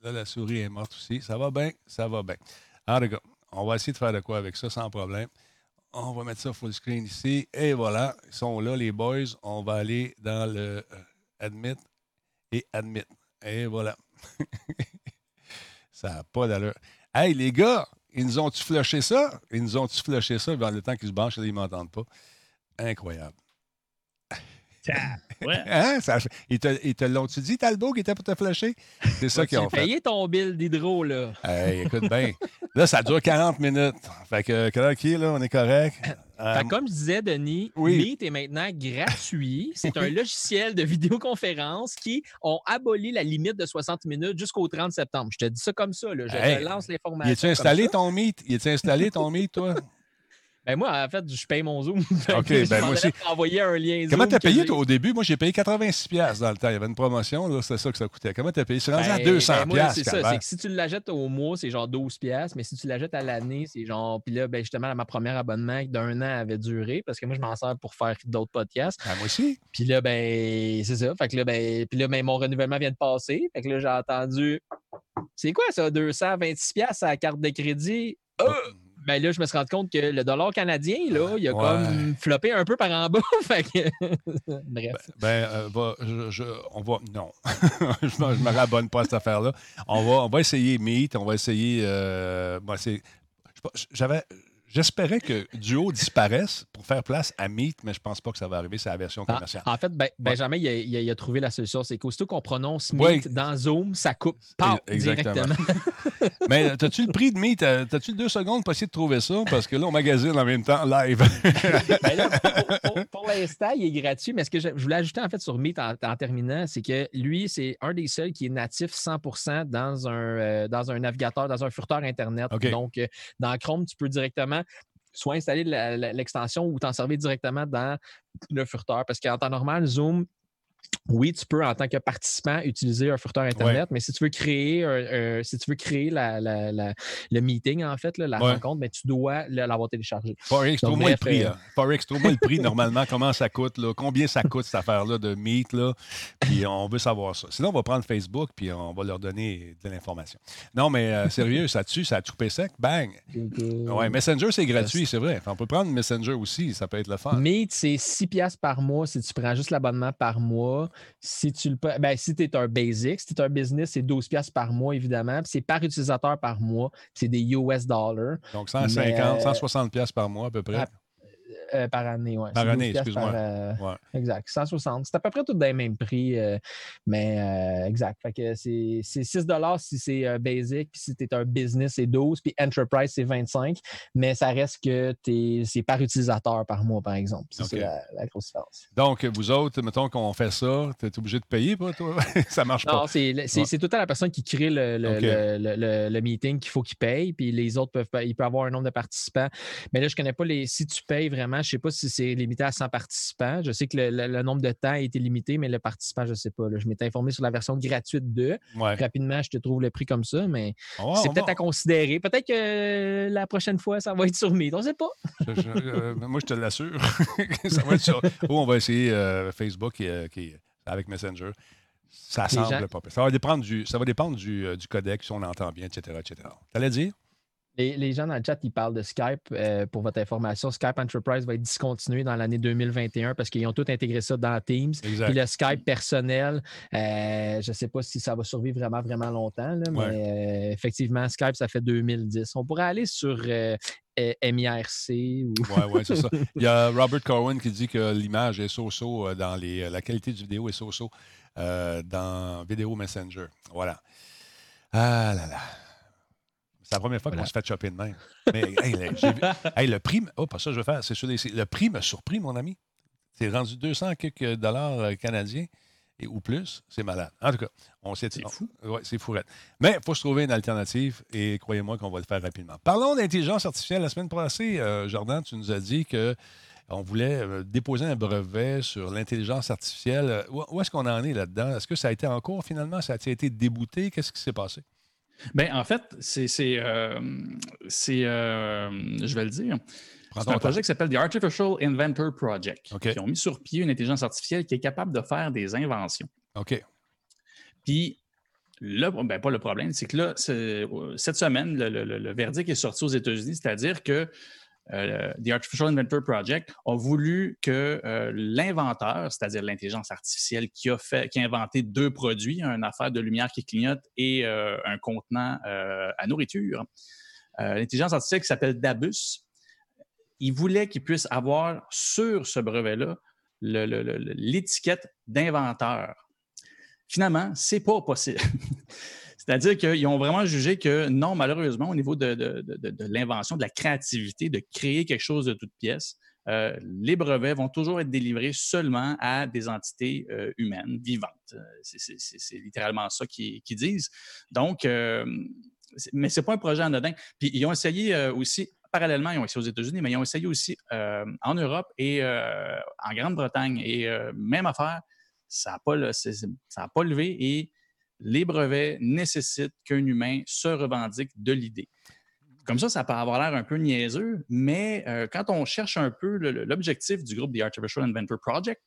Là, la souris est morte aussi. Ça va bien? Ça va bien. Les gars, on va essayer de faire de quoi avec ça sans problème. On va mettre ça full screen ici. Et voilà, ils sont là, les boys. On va aller dans le euh, admit et admit. Et voilà. *laughs* ça n'a pas d'allure. Hey, les gars, ils nous ont-tu flushé ça? Ils nous ont-tu flushé ça? Le temps qu'ils se branchent ils ne m'entendent pas? Incroyable. Ouais. *laughs* Hein? Ça, ils te, ils te l'ont-tu dit, Talbot, qui était pour te flasher? C'est ça qu'ils Tu ont as fait. payé ton bill d'hydro, là? Hey, écoute bien. Là, ça dure 40 minutes. Fait que, est, là? On est correct? Euh, Fait que comme je disais, Denis, oui. Meet est maintenant gratuit. C'est un logiciel de *laughs* vidéoconférence qui ont aboli la limite de 60 minutes jusqu'au 30 septembre. Je te dis ça comme ça. Là. Je Hey, te lance y l'information. es-tu comme installé ça. ton Meet? Y es-tu installé ton Meet, toi? *laughs* Ben moi, en fait, je paye mon Zoom. *laughs* OK, ben moi aussi. un lien Comment t'as payé, toi, au début? Moi, j'ai payé 86$ piastres dans le temps. Il y avait une promotion, là, c'est ça que ça coûtait. Comment t'as payé? C'est rendu à Ben, 200$. ben, moi, piastres, c'est ça. C'est que si tu l'achètes au mois, c'est genre 12 pièces, mais si tu l'achètes à l'année, c'est genre. Puis là, ben, justement, ma première abonnement d'un an avait duré parce que moi, je m'en sers pour faire d'autres podcasts. Ah, moi aussi. Puis là, ben, c'est ça. Fait que là, ben, puis là, ben, mon renouvellement vient de passer. Fait que là, j'ai entendu. C'est quoi ça, 226$ piastres à la carte de crédit? Ah! Ben là, je me suis rendu compte que le dollar canadien, là, il a Ouais. comme floppé un peu par en bas. *laughs* fait que. Bref. Ben, euh, va- je- je- on va. Non. *laughs* je je me rabonne pas à cette affaire-là. On va, on va essayer Meet. On va essayer. euh, pas, J'avais. J'espérais que Duo disparaisse pour faire place à Meet, mais je pense pas que ça va arriver. C'est la version En, commerciale. en fait, ben- Benjamin, il a, il a- il a trouvé la solution. C'est qu'aussitôt qu'on prononce Ouais. Meet dans Zoom, ça coupe. Paf, Exactement. directement. *laughs* mais as-tu le prix de Meet? Euh, T'as-tu deux secondes pour essayer de trouver ça? Parce que là, on magazine en même temps live. Ben là, pour, pour- pour l'instant, il est gratuit, mais ce que je, je voulais ajouter en fait sur Meet en, en terminant, c'est que lui, c'est un des seuls qui est natif 100% dans un, euh, dans un navigateur, dans un furteur Internet. Donc, euh, dans Chrome, tu peux directement soit installer l'extension ou t'en servir directement dans le furteur. Parce qu'en temps normal, Zoom, oui, tu peux en tant que participant utiliser un furteur Internet, mais si tu veux créer, un- un- si tu veux créer la- la- la- le meeting, en fait, là, la Ouais. rencontre, ben, tu dois l'avoir téléchargé. Forex, trouve-moi le bref, prix. euh, là. Forex, trouve-moi le prix *laughs* normalement, comment ça coûte, là, combien ça coûte cette affaire-là de Meet, là, puis on veut savoir ça. Sinon, on va prendre Facebook, puis on va leur donner de l'information. Non, mais euh, sérieux, ça tue, ça a coupé sec, bang! Ouais, Messenger, c'est gratuit, c'est vrai. On peut prendre Messenger aussi, ça peut être le fun. Meet, c'est 6 piastres par mois si tu prends juste l'abonnement par mois. Si tu le ben, si es un basic, si tu es un business, c'est 12 piastres par mois, évidemment. Puis c'est par utilisateur par mois. C'est des US dollars Donc 150, Mais, euh, 160 pièces par mois à peu près. Euh, par année. Ouais. Par C'est 12 année, excuse-moi. euh, Ouais. Exact. 160. C'est à peu près tout dans les mêmes prix. euh, mais exact. Fait que c'est c'est 6 si c'est basic. Puis si tu es un business, c'est 12. Puis enterprise, c'est 25. Mais ça reste que t'es- c'est par utilisateur par mois, par exemple. C'est la, la grosse différence. Donc, vous autres, mettons qu'on fait ça, tu es obligé de payer, pas, toi? *laughs* ça marche Non, pas. c'est c'est- Ouais. tout temps la personne qui crée le, le, le- le- meeting qu'il faut qu'il paye, puis les autres peuvent pas- il peut avoir un nombre de participants. Mais là, je connais pas les. Si tu payes vraiment, je sais pas si c'est limité à 100 participants. Je sais que le, le- le nombre de temps a été limité, mais le participant, je sais pas. là. Je m'étais informé sur la version gratuite de. Ouais. Rapidement, je te trouve le prix comme ça, mais va- c'est peut-être à considérer. Peut-être que la prochaine fois, ça va être sur Meet. On sait pas. Je- je- euh, moi, je te l'assure. *laughs* ça va être sur. Ou on va essayer euh, Facebook euh, qui- avec Messenger. Ça Les semble gens- pas. Ça va dépendre du, ça va dépendre du, du codec, si on entend bien, etc. etc. T'allais dire? Les, les gens dans le chat, ils parlent de Skype. euh, pour votre information, Skype Enterprise va être discontinué dans l'année 2021 parce qu'ils ont tout intégré ça dans Teams. Exact. Puis le Skype personnel, euh, je ne sais pas si ça va survivre vraiment, vraiment longtemps, là, mais euh, effectivement, Skype, ça fait 2010. On pourrait aller sur euh, MIRC ou. Oui, oui, c'est ça. *laughs* Il y a Robert Cohen qui dit que l'image est so-so dans les. La qualité du vidéo est so-so dans Vidéo Messenger. Voilà. Ah là là. C'est la première fois Voilà. qu'on se fait choper de même. Mais hey, le, hey, prix. Oh, pas ça, je vais faire. C'est le prix m'a surpris, mon ami. C'est rendu 200 quelques dollars euh, canadiens et, ou plus. C'est malade. En tout cas, on s'est C'est fou. Ouais, c'est fourette. Mais il faut se trouver une alternative et croyez-moi qu'on va le faire rapidement. Parlons d'intelligence artificielle. La semaine passée, euh, Jordan, tu nous as dit que on voulait euh, déposer un brevet sur l'intelligence artificielle. Où, où est-ce qu'on en est là-dedans? Est-ce que ça a été en cours finalement? Ça a été débouté? Qu'est-ce qui s'est passé? Ben, en fait, c'est. c'est, euh, c'est, euh, je vais le dire. C'est un projet qui s'appelle The Artificial Inventor Project. Qui ont mis sur pied une intelligence artificielle qui est capable de faire des inventions. OK. Puis, là, ben, pas le problème, c'est que là, cette semaine, le, le- le- le verdict est sorti aux États-Unis, c'est-à-dire que euh, The Artificial Inventor Project a voulu que euh, l'inventeur, c'est-à-dire l'intelligence artificielle qui a, inventé deux produits, une affaire de lumière qui clignote et euh, un contenant à nourriture, l'intelligence artificielle qui s'appelle Dabus, il voulait qu'il puisse avoir sur ce brevet-là l'étiquette d'inventeur. Finalement, ce n'est pas possible. *laughs* C'est-à-dire qu'ils ont vraiment jugé que non, malheureusement, au niveau de, l'invention, de la créativité, de créer quelque chose de toute pièce, euh, les brevets vont toujours être délivrés seulement à des entités euh, humaines, vivantes. Euh, c'est littéralement ça qu'ils disent. Donc, mais ce n'est pas un projet anodin. Puis ils ont essayé aussi, parallèlement, ils ont essayé aux États-Unis, mais ils ont essayé aussi en Europe et en Grande-Bretagne. Et même affaire, ça n'a pas, pas levé et les brevets nécessitent qu'un humain se revendique de l'idée. Comme ça, ça peut avoir l'air un peu niaiseux, mais euh, quand on cherche un peu l'objectif du groupe The Artificial Inventor Project,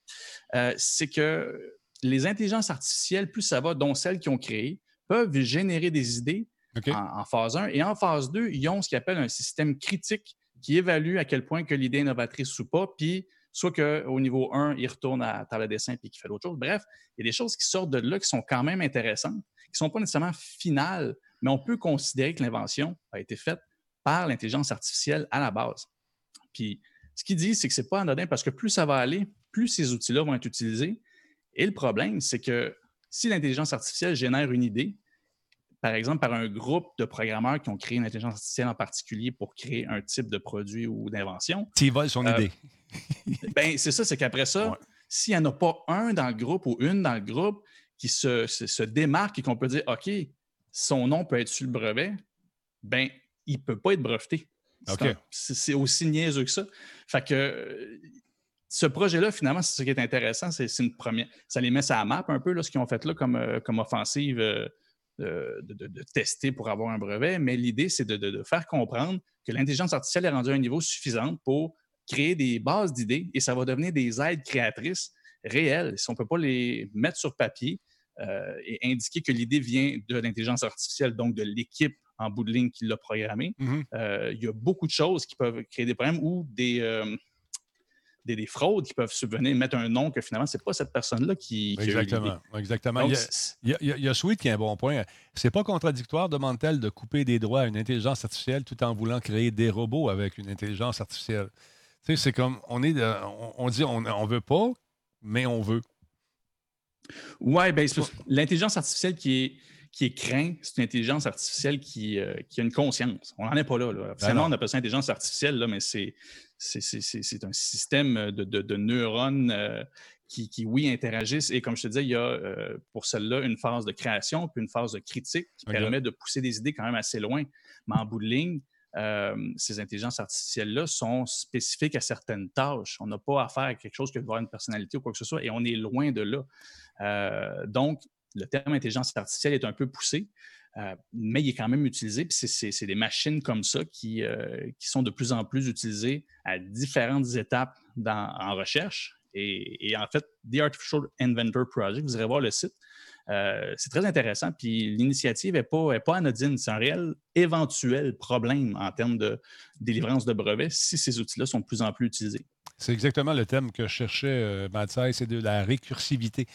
euh, c'est que les intelligences artificielles, plus ça va, dont celles qui ont créé, peuvent générer des idées en, phase 1. Et en phase 2, ils ont ce qu'ils appellent un système critique qui évalue à quel point que l'idée est novatrice ou pas, puis soit qu'au niveau 1, il retourne à table de dessin puis qu'il fait d'autres choses. Bref, il y a des choses qui sortent de là qui sont quand même intéressantes, qui ne sont pas nécessairement finales, mais on peut considérer que l'invention a été faite par l'intelligence artificielle à la base. Puis, ce qu'il dit, c'est que ce n'est pas anodin parce que plus ça va aller, plus ces outils-là vont être utilisés. Et le problème, c'est que si l'intelligence artificielle génère une idée, par exemple, par un groupe de programmeurs qui ont créé une intelligence artificielle en particulier pour créer un type de produit ou d'invention. Tu voles son euh, idée. *laughs* ben, c'est ça, c'est qu'après ça, s'il n'y en a pas un dans le groupe ou une dans le groupe qui se, se, démarque et qu'on peut dire OK, son nom peut être sur le brevet, ben, il ne peut pas être breveté. C'est aussi niaiseux que ça. Fait que ce projet-là, finalement, c'est ce qui est intéressant, c'est une première. Ça les met sur la map un peu, là, ce qu'ils ont fait là comme, euh, comme offensive. Euh, de, tester pour avoir un brevet, mais l'idée, c'est de, faire comprendre que l'intelligence artificielle est rendue à un niveau suffisant pour créer des bases d'idées et ça va devenir des aides créatrices réelles. Si on ne peut pas les mettre sur papier euh, et indiquer que l'idée vient de l'intelligence artificielle, donc de l'équipe en bout de ligne qui l'a programmée, mm-hmm. euh, il y a beaucoup de choses qui peuvent créer des problèmes ou des, euh, des, fraudes qui peuvent subvenir, mettre un nom que finalement, ce n'est pas cette personne-là qui, Exactement. exactement. il, y a, Sweet qui a un bon point. C'est pas contradictoire, demande-t-elle, de couper des droits à une intelligence artificielle tout en voulant créer des robots avec une intelligence artificielle? Tu sais, c'est comme, on, est on, dit on ne veut pas, mais on veut. Oui, bien, l'intelligence artificielle qui est qui est craint, c'est une intelligence artificielle qui, euh, qui, a une conscience. On n'en est pas là. là. Ben on appelle ça intelligence artificielle, là, mais c'est, c'est, un système de, de, neurones euh, qui, qui, oui, interagissent. Et comme je te disais, il y a euh, pour celle-là une phase de création puis une phase de critique qui permet de pousser des idées quand même assez loin. Mais en bout de ligne, ces intelligences artificielles-là sont spécifiques à certaines tâches. On n'a pas affaire à quelque chose qui va avoir une personnalité ou quoi que ce soit, et on est loin de là. donc, le terme intelligence artificielle est un peu poussé, euh, mais il est quand même utilisé. C'est des machines comme ça qui, euh, sont de plus en plus utilisées à différentes étapes en recherche. Et, en fait, The Artificial Inventor Project, vous irez voir le site. Euh, c'est très intéressant. Puis l'initiative n'est pas, anodine. C'est un réel éventuel problème en termes de délivrance de brevets si ces outils-là sont de plus en plus utilisés. C'est exactement le thème que je cherchais, euh, c'est de la récursivité.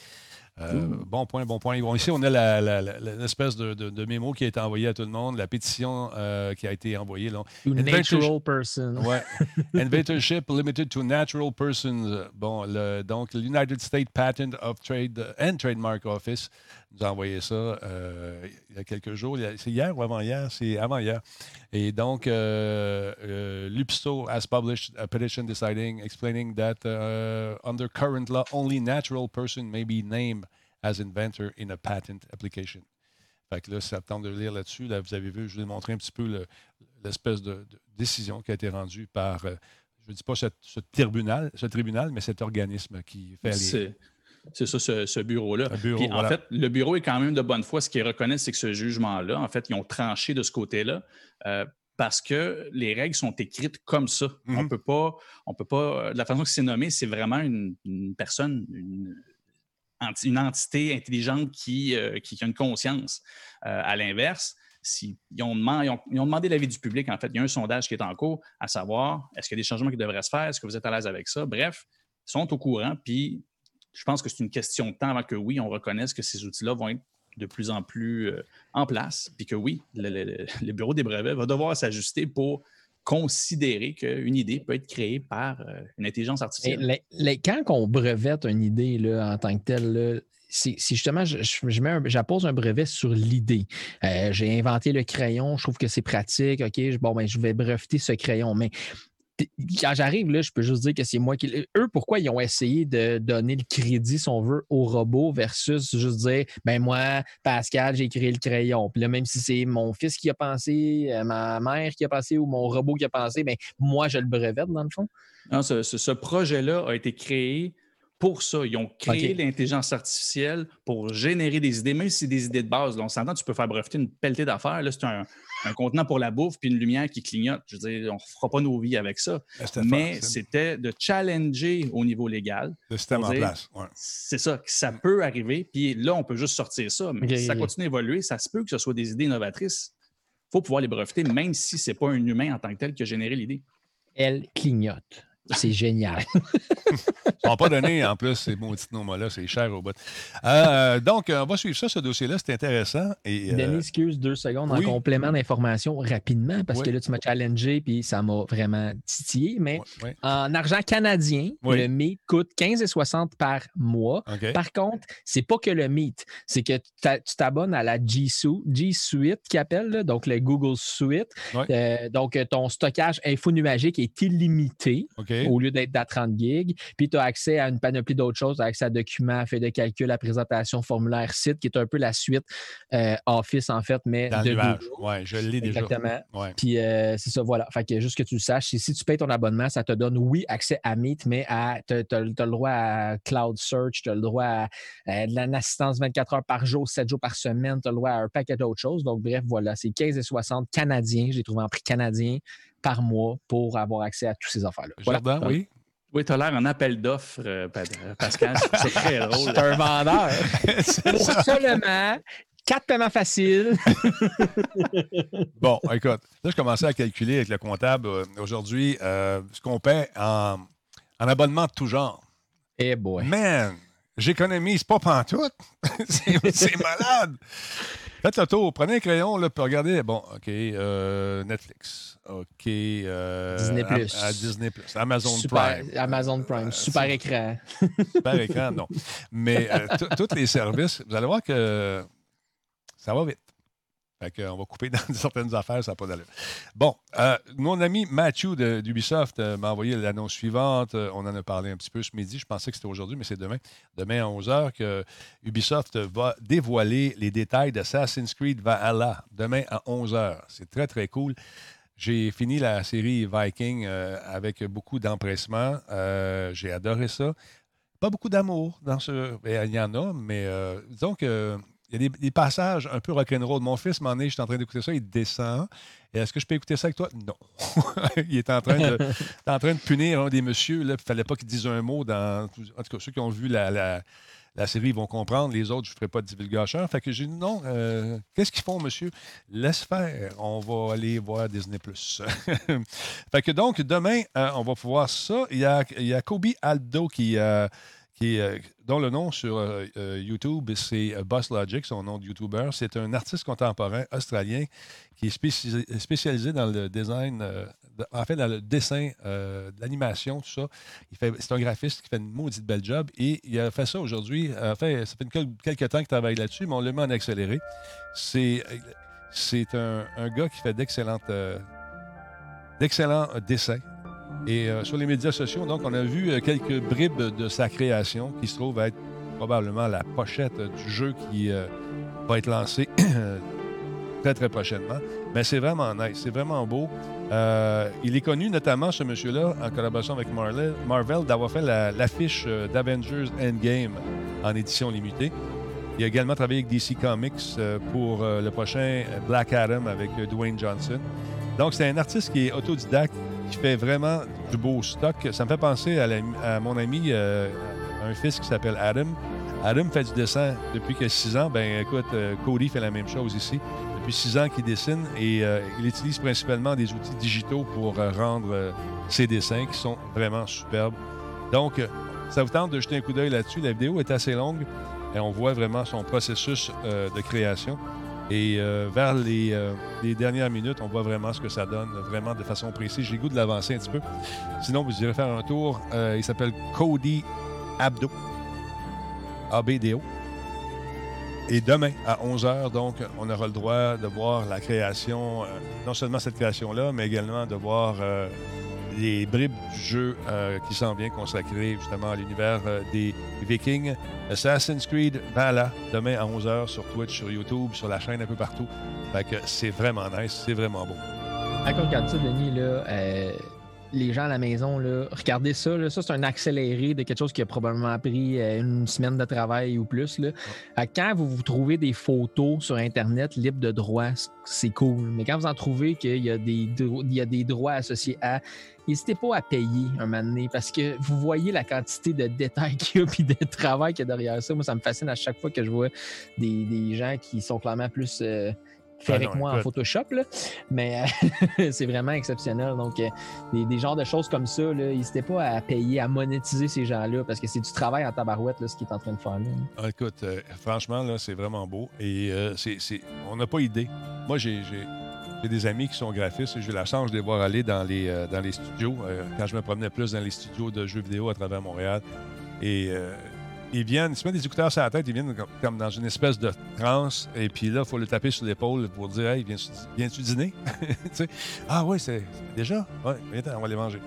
Euh, bon point, bon point. ici, on a l'espèce de, mémo qui a été envoyé à tout le monde, la pétition euh, qui a été envoyée. Là. natural person. Ouais. *laughs* Inventorship limited to natural persons. Bon, le, donc, l'United States Patent of Trade and Trademark Office nous a envoyé ça euh, il y a quelques jours. C'est hier ou avant-hier? C'est avant-hier. Et donc, l'UPSO has published a petition deciding, explaining that under current law, only natural person may be named as inventor in a patent application. Fait que là, ça tente de lire là-dessus. Là, vous avez vu, je vous ai montré un petit peu l'espèce de, décision qui a été rendue par, euh, je ne dis pas ce, tribunal, ce tribunal, mais cet organisme qui fait les. C'est ça, ce, bureau-là. En fait, le bureau est quand même de bonne foi. Ce qu'ils reconnaissent, c'est que ce jugement-là, en fait, ils ont tranché de ce côté-là. Euh, parce que les règles sont écrites comme ça. On mm-hmm. peut pas, on peut pas. La façon que c'est nommé, c'est vraiment une, une personne, une, une entité intelligente qui, euh, qui, a une conscience. Euh, à l'inverse, si, ils, ont demandé, ils, ont, demandé l'avis du public, en fait. Il y a un sondage qui est en cours à savoir est-ce qu'il y a des changements qui devraient se faire, est-ce que vous êtes à l'aise avec ça? Bref, ils sont au courant, puis je pense que c'est une question de temps avant que oui, on reconnaisse que ces outils-là vont être de plus en plus euh, en place, puis que oui, le, bureau des brevets va devoir s'ajuster pour considérer qu'une idée peut être créée par euh, une intelligence artificielle. les- les- quand on brevette une idée là, en tant que telle, là, c'est justement, mets un- j'appose un brevet sur l'idée. Euh, J'ai inventé le crayon, je trouve que c'est pratique. OK, je- bon, ben, je vais breveter ce crayon. Mais quand j'arrive là, je peux juste dire que c'est moi qui. Eux, pourquoi ils ont essayé de donner le crédit, si on veut, au robot versus juste dire ben moi, Pascal, j'ai créé le crayon. Puis là, même si c'est mon fils qui a pensé, euh, ma mère qui a pensé ou mon robot qui a pensé, ben moi, je le brevette dans le fond. Non, ce, ce- ce projet-là a été créé pour ça. Ils ont créé l'intelligence artificielle pour générer des idées, même si c'est des idées de base. Là, on s'entend, tu peux faire breveter une pelletée d'affaires. Là, c'est un, un contenant pour la bouffe puis une lumière qui clignote. Je veux dire, on ne fera pas nos vies avec ça. C'était Mais c'était de challenger au niveau légal. le système en dire- place. ouais. C'est ça, que ça peut arriver. Puis là, on peut juste sortir ça. Mais si ça continue à évoluer, ça se peut que ce soit des idées innovatrices. Il faut pouvoir les breveter, même si ce n'est pas un humain en tant que tel qui a généré l'idée. Elle clignote. C'est génial. *laughs* Ils n'ont pas donné, en plus, ces maudits noms-là. C'est cher au bout. Euh, donc, on va suivre ça, ce dossier-là. C'est intéressant. Et, euh, Denis, excuse deux secondes oui. en complément d'information rapidement parce Oui. que là, tu m'as challengé puis ça m'a vraiment titillé. Mais en argent canadien, le meat coûte 15,60 par mois. Par contre, c'est pas que le meat, c'est que tu t'a- tu t'abonnes à la G, Su- G Suite qui appelle, là, donc le Google Suite. Euh, donc, euh, ton stockage infonuagique est illimité OK. Au lieu d'être à 30 gigs. Puis tu as accès à une panoplie d'autres choses, tu as accès à documents, feuilles de calcul, à présentation, formulaire, site, qui est un peu la suite euh, Office, en fait, mais Dans de. Oui, je l'ai déjà. Exactement. Ouais. Puis euh, c'est ça, voilà. Fait que juste que tu le saches, si tu payes ton abonnement, ça te donne, oui, accès à Meet, mais tu as, le droit à Cloud Search, tu as le droit à, euh, de l'assistance 24 heures par jour, 7 jours par semaine, tu as le droit à un paquet d'autres choses. Donc, bref, voilà, c'est 15,60 canadiens, j'ai trouvé en prix canadien par mois pour avoir accès à toutes ces affaires-là. Voilà. Jordan, oui. Oui, tu as l'air en appel d'offres, euh, Pa- Pascal. C'est très *laughs* drôle. C'est un vendeur. C'est *laughs* Pour ça. seulement quatre paiements faciles. *laughs* Bon, écoute, là, je commençais à calculer avec le comptable euh, aujourd'hui euh, ce qu'on paie en, en abonnement de tout genre. Eh boy. Man, j'économise pas pantoute. c'est malade. Faites le tour. Prenez un crayon, là, puis regardez. Bon, OK, euh, Netflix. OK. euh, Disney+. Am- à Disney+. Amazon Super- Prime. Amazon Prime, Euh, super écran. Super écran, non. Mais tous les services, vous allez voir que ça va vite. Fait qu'on va couper *laughs* dans certaines affaires, ça n'a pas d'allure. Bon, euh, mon ami Matthew d'Ubisoft euh, m'a envoyé l'annonce suivante. Euh, on en a parlé un petit peu ce midi. Je pensais que c'était aujourd'hui, mais c'est demain. Demain à 11h que Ubisoft va dévoiler les détails d'Assassin's Creed Valhalla. Demain à 11h. C'est très, très cool. J'ai fini la série Viking avec beaucoup d'empressement. J'ai adoré ça. Pas beaucoup d'amour dans ce. Il y en a, mais disons que. Il y a des, des passages un peu rock'n'roll. Mon fils m'en est, je suis en train d'écouter ça, il descend. Et est-ce que je peux écouter ça avec toi? Non. *laughs* il est en train de, il *laughs* est en train de punir un des messieurs. Il ne fallait pas qu'il dise un mot dans. En tout cas, ceux qui ont vu la, la- la série ils vont comprendre. Les autres, je ne ferai pas de divulgation. Fait que j'ai dit non, euh, qu'est-ce qu'ils font, monsieur? Laisse faire. On va aller voir Disney. *laughs* fait que donc, demain, euh, on va pouvoir ça. Il y a, il y a Kobe Aldo qui. euh, euh, dont le nom sur euh, euh, YouTube, c'est Boss Logic, son nom de YouTuber. C'est un artiste contemporain australien qui est spécialisé, dans le design, de- en fait, dans le dessin, de l'animation, tout ça. C'est un graphiste qui fait une maudite belle job et il a fait ça aujourd'hui. En fait, ça fait quelques temps qu'il travaille là-dessus, mais on le met en accéléré. C'est, un, un gars qui fait d'excellentes, d'excellents dessins. Et euh, sur les médias sociaux, donc, on a vu euh, quelques bribes de sa création qui se trouve être probablement la pochette du jeu qui euh, va être lancé *clears throat* très, très prochainement. Mais c'est vraiment nice, c'est vraiment beau. Il est connu notamment, ce monsieur-là, en collaboration avec Marvel, d'avoir fait la- l'affiche d'Avengers Endgame en édition limitée. Il a également travaillé avec DC Comics pour le prochain Black Adam avec Dwayne Johnson. Donc, c'est un artiste qui est autodidacte, qui fait vraiment du beau stock. Ça me fait penser à, mon ami, euh, un fils qui s'appelle Adam. Adam fait du dessin depuis que 6 ans. Ben écoute, euh, Cody fait la même chose ici. Depuis 6 ans qu'il dessine et euh, il utilise principalement des outils digitaux pour rendre ses dessins qui sont vraiment superbes. Donc, ça vous tente de jeter un coup d'œil là-dessus. La vidéo est assez longue et on voit vraiment son processus de création. Et euh, vers les, euh, les dernières minutes, on voit vraiment ce que ça donne, vraiment de façon précise. J'ai le goût de l'avancer un petit peu. Sinon, vous irez faire un tour. Euh, il s'appelle Cody Abdo. ABDO. Et demain, à 11h, donc, on aura le droit de voir la création, non seulement cette création-là, mais également de voir les bribes du jeu euh, qui s'en vient consacré justement à l'univers euh, des Vikings. Assassin's Creed Valhalla, demain à 11h sur Twitch, sur YouTube, sur la chaîne un peu partout. Fait c'est vraiment nice, c'est vraiment beau. On regarde ça, Denis, là, euh, les gens à la maison, là, regardez ça. là. ça, c'est un accéléré de quelque chose qui a probablement pris euh, une semaine de travail ou plus. Là. Quand vous vous trouvez des photos sur Internet libres de droits, c'est cool. Mais quand vous en trouvez qu'il y, y a des droits associés à, n'hésitez pas à payer un moment donné parce que vous voyez la quantité de détails *laughs* qu'il y a puis de travail qu'il y a derrière ça. Moi, ça me fascine à chaque fois que je vois des, des gens qui sont clairement plus euh, faits Ah avec non, moi en. Photoshop. là. Mais euh, *laughs* c'est vraiment exceptionnel. Donc, euh, des, des genres de choses comme ça, n'hésitez pas à payer, à monétiser ces gens-là parce que c'est du travail en tabarouette, là, ce qu'il est en train de faire. là. Ah, écoute, euh, franchement, là, c'est vraiment beau. Et c'est, c'est- on n'a pas idée. Moi, j'ai, j'ai- des amis qui sont graphistes et j'ai eu la chance de les voir aller dans les, euh, dans les studios euh, quand je me promenais plus dans les studios de jeux vidéo à travers Montréal. Et euh, ils viennent, ils se mettent des écouteurs sur la tête, ils viennent comme, comme dans une espèce de transe. Et puis là, il faut le taper sur l'épaule pour dire Hey, viens-tu, viens-tu dîner? *laughs* Tu sais, Ah, oui, c'est déjà? Oui, viens, on va les manger.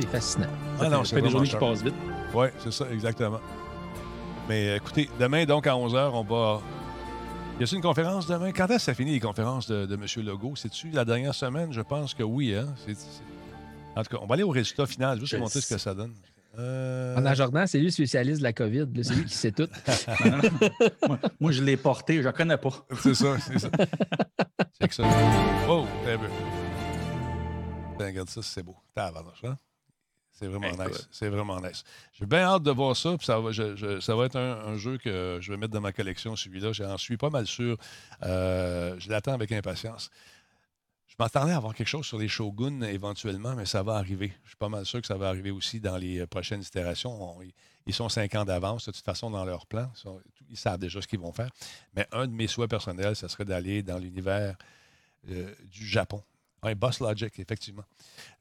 C'est fascinant. Ah non, Ça c'est fait des journées qui passent vite. Oui, c'est ça, exactement. Mais écoutez, demain, donc, à 11h, on va. Y a-t-il une conférence demain? Quand est-ce que ça finit les conférences de, de M. Legault? C'est-tu la dernière semaine? Je pense que oui, hein? En tout cas, on va aller au résultat final, juste pour montrer ce que ça donne. Euh, En Jordan, c'est lui le spécialiste de la COVID. C'est lui qui sait tout. *laughs* moi, moi, je l'ai porté, je ne connais pas. C'est ça, c'est ça. *laughs* c'est que ça. Oh, très bien. Regarde ça, c'est beau. Tabarnouche, hein? C'est vraiment nice. C'est vraiment nice. J'ai bien hâte de voir ça. Puis ça, va, je- je- ça va être un, un jeu que je vais mettre dans ma collection, celui-là. J'en suis pas mal sûr. Euh, je l'attends avec impatience. Je m'attendais à avoir quelque chose sur les Shogun éventuellement, mais ça va arriver. Je suis pas mal sûr que ça va arriver aussi dans les euh, prochaines itérations. On- ils sont cinq ans d'avance, de toute façon, dans leur plan. Ils, sont- ils savent déjà ce qu'ils vont faire. Mais un de mes souhaits personnels, ce serait d'aller dans l'univers euh, du Japon. Oui, Boss Logic, effectivement.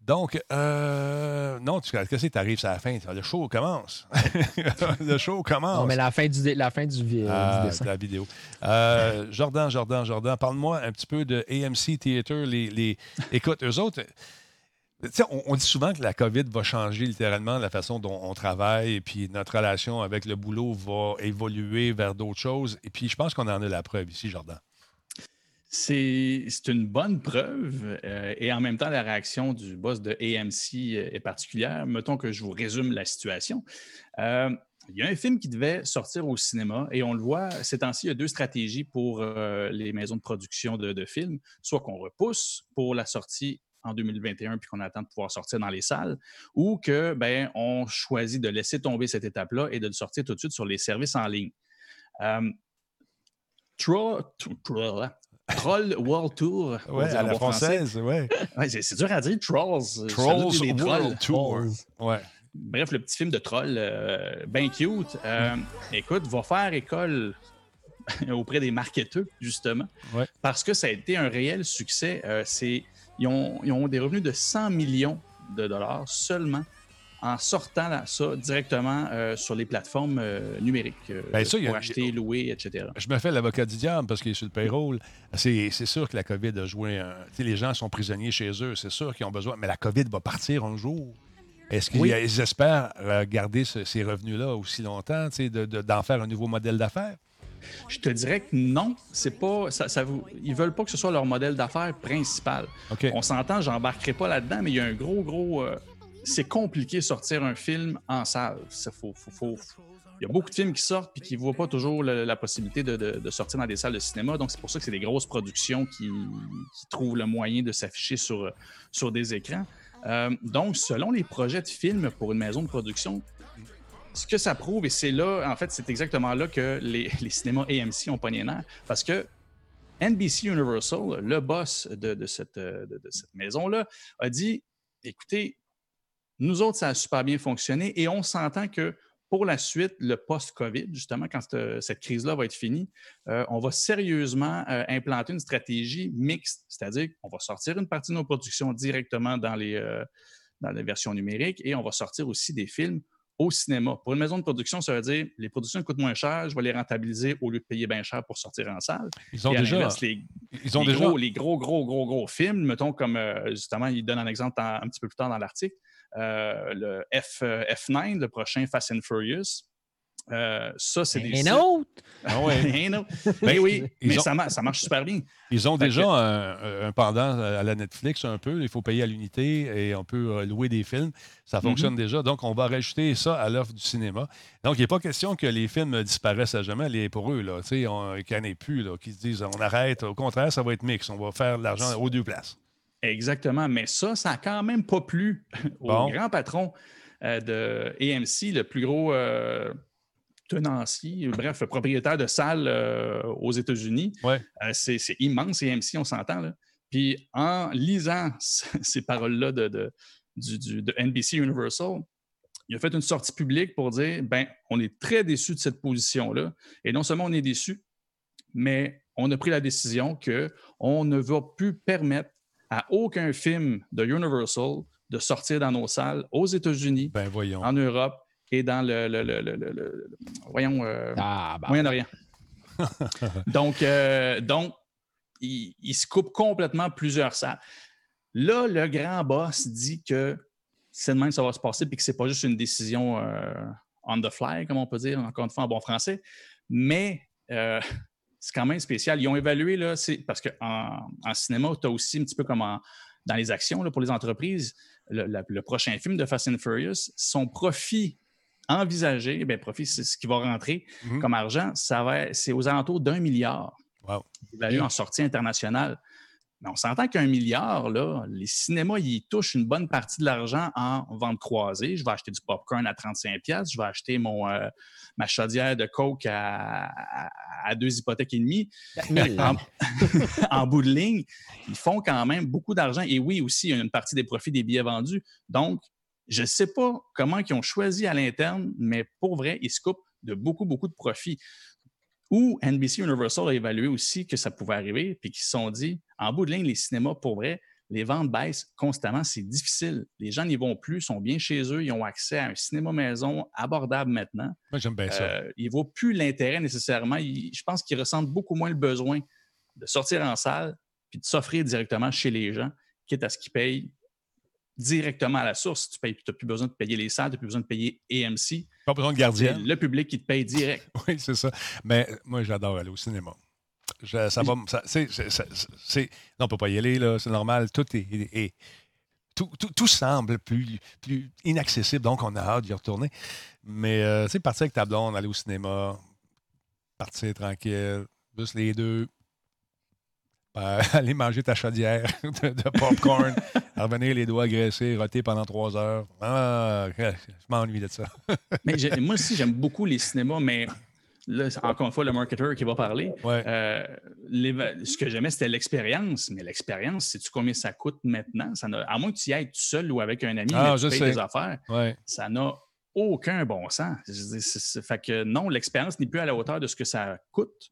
Donc, euh, non, tu qu'est-ce qui t'arrive à la fin? Le show commence. *laughs* le show commence. Non, mais la fin du, la fin du, vi- Ah, du dessin. de la vidéo. Euh, Jordan, Jordan, Jordan, parle-moi un petit peu de AMC Theater. Les, les... *laughs* Écoute, eux autres, on, on dit souvent que la COVID va changer littéralement la façon dont on travaille et puis notre relation avec le boulot va évoluer vers d'autres choses. Et puis, je pense qu'on en a la preuve ici, Jordan. C'est une bonne preuve euh, et en même temps, la réaction du boss de AMC est particulière. Mettons que je vous résume la situation. Euh, il y a un film qui devait sortir au cinéma et on le voit, ces temps-ci, il y a deux stratégies pour euh, les maisons de production de, films. Soit qu'on repousse pour la sortie en 2021 puis qu'on attend de pouvoir sortir dans les salles, ou que ben on choisit de laisser tomber cette étape-là et de le sortir tout de suite sur les services en ligne. Euh, Troll World Tour. Ouais, à la bon français. française, ouais. Ouais, c'est dur à dire, Trolls. Trolls World trolls. Tour. Ouais. Bref, le petit film de troll, euh, bien cute. Euh, écoute, va faire école *laughs* auprès des marketeurs, justement, Ouais. parce que ça a été un réel succès. Euh, c'est, ils, ont, ils ont des revenus de 100 millions de dollars seulement en sortant là, ça directement euh, sur les plateformes euh, numériques euh, Ben, ça, a- pour acheter, louer, etc. Je me fais l'avocat du diable parce qu'il est sur le payroll. C'est sûr que la COVID a joué un. les gens sont prisonniers chez eux, c'est sûr qu'ils ont besoin. Mais la COVID va partir un jour. Est-ce qu'ils Oui. espèrent garder ce- ces revenus-là aussi longtemps, de- de- d'en faire un nouveau modèle d'affaires? Je te dirais que non, c'est pas. Ça, ça vous, ils veulent pas que ce soit leur modèle d'affaires principal. On s'entend, j'embarquerai pas là-dedans, mais il y a un gros, gros. euh, c'est compliqué de sortir un film en salle. Faut, Il y a beaucoup de films qui sortent et qui ne voient pas toujours la possibilité de, sortir dans des salles de cinéma. Donc, c'est pour ça que c'est des grosses productions qui, trouvent le moyen de s'afficher sur, sur des écrans. Euh, donc, selon les projets de films pour une maison de production, ce que ça prouve, et c'est là, en fait, c'est exactement là que les, *laughs* les cinémas AMC ont pogné nerf, parce que NBC Universal, le boss de, de cette, euh, de cette maison-là, a dit écoutez, nous autres, ça a super bien fonctionné et on s'entend que pour la suite, le post-COVID, justement, quand cette, cette crise-là va être finie, euh, on va sérieusement euh, implanter une stratégie mixte, c'est-à-dire qu'on va sortir une partie de nos productions directement dans les, euh, dans les versions numériques et on va sortir aussi des films au cinéma. Pour une maison de production, ça veut dire les productions coûtent moins cher, je vais les rentabiliser au lieu de payer bien cher pour sortir en salle. Ils ont déjà. les, Ils ont les déjà. gros, les gros, gros, gros, gros films, mettons comme justement, il donne un exemple un petit peu plus tard dans l'article, le F, euh, F9, le prochain Fast and Furious. Euh, ça, c'est des. Un autre? Ah ouais. *laughs* Un autre. Ben, Mais oui, mais ont- ça, mar- ça marche super bien. Ils ont Fait déjà que- un, un pendant à la Netflix un peu. Il faut payer à l'unité et on peut euh, louer des films. Ça Mm-hmm. fonctionne déjà. Donc, on va rajouter ça à l'offre du cinéma. Donc, il n'est pas question que les films disparaissent à jamais. Les, pour eux, là, tu sais, on- qu'il n'y en ait plus, là, qui se disent on arrête. Au contraire, ça va être mix. On va faire de l'argent aux deux places. Exactement. Mais ça, ça n'a quand même pas plu *laughs* au Bon. grand patron euh, de AMC, le plus gros euh, tenancier, bref, propriétaire de salles euh, aux États-Unis. Ouais. Euh, c'est immense, AMC, on s'entend. là. Puis en lisant *laughs* ces paroles-là de, de- du- du- de NBC Universal, il a fait une sortie publique pour dire ben, on est très déçu de cette position-là. Et non seulement on est déçu, mais on a pris la décision qu'on ne va plus permettre à aucun film de Universal de sortir dans nos salles aux États-Unis, Ben, voyons. en Europe et dans le, le- le- le- le- le- voyons, euh, Ah, bah. Moyen-Orient. *laughs* donc, euh, donc il, il se coupe complètement plusieurs salles. Là, le grand boss dit que c'est de même que ça va se passer puis que c'est pas juste une décision euh, on the fly, comme on peut dire, encore une fois en bon français, mais euh, c'est quand même spécial. Ils ont évalué, là, c'est parce qu'en en cinéma, tu as aussi un petit peu comme en- dans les actions là, pour les entreprises, le, la- le prochain film de Fast and Furious, son profit envisagé, ben profit, c'est ce qui va rentrer Mhm. comme argent, ça va, c'est aux alentours d'un milliard. Wow. évalué en sortie internationale. Mais on s'entend qu'un milliard, là, les cinémas, ils touchent une bonne partie de l'argent en vente croisée. Je vais acheter du popcorn à 35$, piastres, je vais acheter mon, euh, ma chaudière de Coke à, à- à deux hypothèques et demie. *laughs* En, en bout de ligne, ils font quand même beaucoup d'argent. Et oui, aussi, il y a une partie des profits des billets vendus. Donc, je ne sais pas comment ils ont choisi à l'interne, mais pour vrai, ils se coupent de beaucoup, beaucoup de profits. Ou NBC Universal a évalué aussi que ça pouvait arriver, puis qu'ils se sont dit, en bout de ligne, les cinémas, pour vrai, les ventes baissent constamment, c'est difficile. Les gens n'y vont plus, sont bien chez eux, ils ont accès à un cinéma maison abordable maintenant. Moi, j'aime bien ça. Euh, il ne vaut plus l'intérêt nécessairement. Je pense qu'ils ressentent beaucoup moins le besoin de sortir en salle puis de s'offrir directement chez les gens, quitte à ce qu'ils payent directement à la source. Tu n'as plus besoin de payer les salles, tu n'as plus besoin de payer AMC. Pas besoin de C'est gardienne. le public qui te paye direct. *laughs* Oui, c'est ça. Mais moi, j'adore aller au cinéma. Je- ça va, non, on ne peut pas y aller, là, c'est normal. Tout est, est- tout, tout- tout semble plus, plus inaccessible, donc on a hâte d'y retourner. Mais, euh, tu sais, partir avec ta blonde, aller au cinéma, partir tranquille, juste les deux, euh, *laughs* aller manger ta chaudière *laughs* de, de popcorn, *laughs* revenir les doigts graissés, roter pendant trois heures. Ah, je m'ennuie de ça. Mais moi aussi, j'aime beaucoup les cinémas, mais là, encore une fois, le marketeur qui va parler. Ouais. Euh, ce que j'aimais, c'était l'expérience. Mais l'expérience, sais-tu combien ça coûte maintenant? Ça à moins que tu y ailles tout seul ou avec un ami, Ah, mais je tu payes sais. des affaires, Ouais. ça n'a aucun bon sens. Fait que non, l'expérience n'est plus à la hauteur de ce que ça coûte.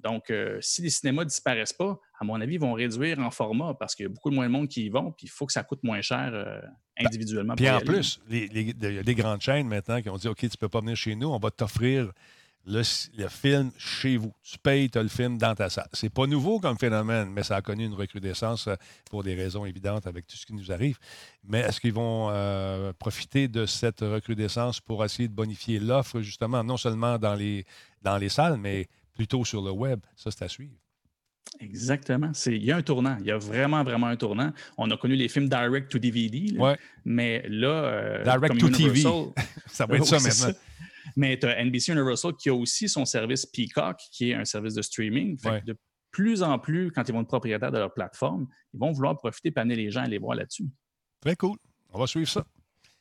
Donc, euh, si les cinémas ne disparaissent pas, à mon avis, ils vont réduire en format parce qu'il y a beaucoup moins de monde qui y vont, puis il faut que ça coûte moins cher euh, individuellement. Puis en plus, les- les- il y a des grandes chaînes maintenant qui ont dit OK, tu ne peux pas venir chez nous, on va t'offrir le, le film chez vous. Tu payes, tu as le film dans ta salle. C'est pas nouveau comme phénomène, mais ça a connu une recrudescence euh, pour des raisons évidentes avec tout ce qui nous arrive. Mais est-ce qu'ils vont euh, profiter de cette recrudescence pour essayer de bonifier l'offre, justement, non seulement dans les, dans les salles, mais plutôt sur le web? Ça, c'est à suivre. Exactement. Il y a un tournant. Il y a vraiment, vraiment un tournant. On a connu les films direct to DVD, là, Ouais. mais là. euh, Direct to TV. *laughs* Ça va être ça *laughs* maintenant. Mais tu as NBC Universal qui a aussi son service Peacock, qui est un service de streaming. Fait que Ouais. de plus en plus, quand ils vont être propriétaires de leur plateforme, ils vont vouloir profiter et amener les gens à les voir là-dessus. Très cool. On va suivre ça.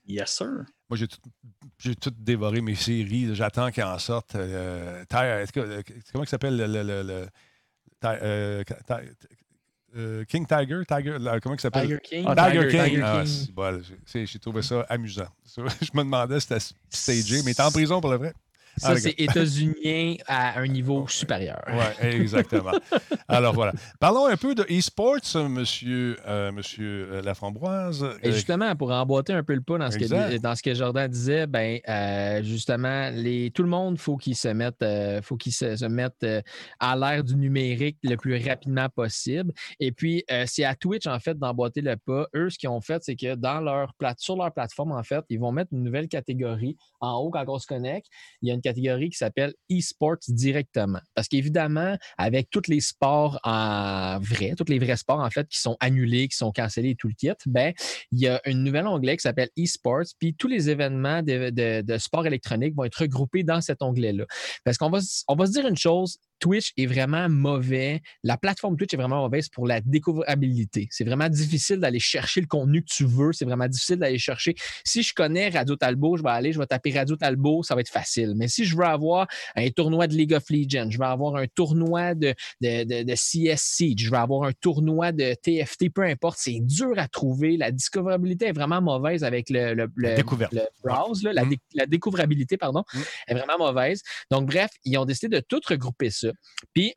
Yes, sir. Moi, j'ai tout, j'ai tout dévoré mes séries. J'attends qu'elles en sortent. Euh, euh, comment il s'appelle le. le- le- euh, euh, King Tiger, Tiger là, comment il s'appelle? Tiger King. Ah, Tiger, King. Tiger Ah, King. c'est bon, j'ai j'ai trouvé ça amusant. *laughs* Je me demandais si c'était stagé, mais est en prison pour le vrai. Ça, Ah, c'est états-unien à un niveau supérieur. Oui, exactement. *laughs* Alors voilà. Parlons un peu de e-sports, monsieur, euh, monsieur euh, Laframboise. Et Euh, justement, pour emboîter un peu le pas dans ce, que, dans ce que Jordan disait, ben, euh, justement, les, tout le monde, faut qu'il se mette, euh, faut qu'il se, se mette euh, à l'ère du numérique le plus rapidement possible. Et puis, euh, c'est à Twitch, en fait, d'emboîter le pas. Eux, ce qu'ils ont fait, c'est que dans leur plate, sur leur plateforme, en fait, ils vont mettre une nouvelle catégorie en haut quand on se connecte. Il y a une catégorie qui s'appelle e-sports directement. Parce qu'évidemment, avec tous les sports en vrai, tous les vrais sports, en fait, qui sont annulés, qui sont cancellés et tout le kit, ben, il y a un nouvel onglet qui s'appelle e-sports, puis tous les événements de, de, de sport électronique vont être regroupés dans cet onglet-là. Parce qu'on va, on va se dire une chose, Twitch est vraiment mauvais. La plateforme Twitch est vraiment mauvaise pour la découvrabilité. C'est vraiment difficile d'aller chercher le contenu que tu veux. C'est vraiment difficile d'aller chercher. Si je connais Radio Talbot, je vais aller, je vais taper Radio Talbot, ça va être facile. Mais si je veux avoir un tournoi de League of Legends, je vais avoir un tournoi de, de, de, de CSC, je vais avoir un tournoi de TFT, peu importe, c'est dur à trouver. La discoverabilité est vraiment mauvaise avec le, le, le- browse, là, la, Mm. la découvrabilité, pardon, Mm. est vraiment mauvaise. Donc, bref, ils ont décidé de tout regrouper ça. Puis,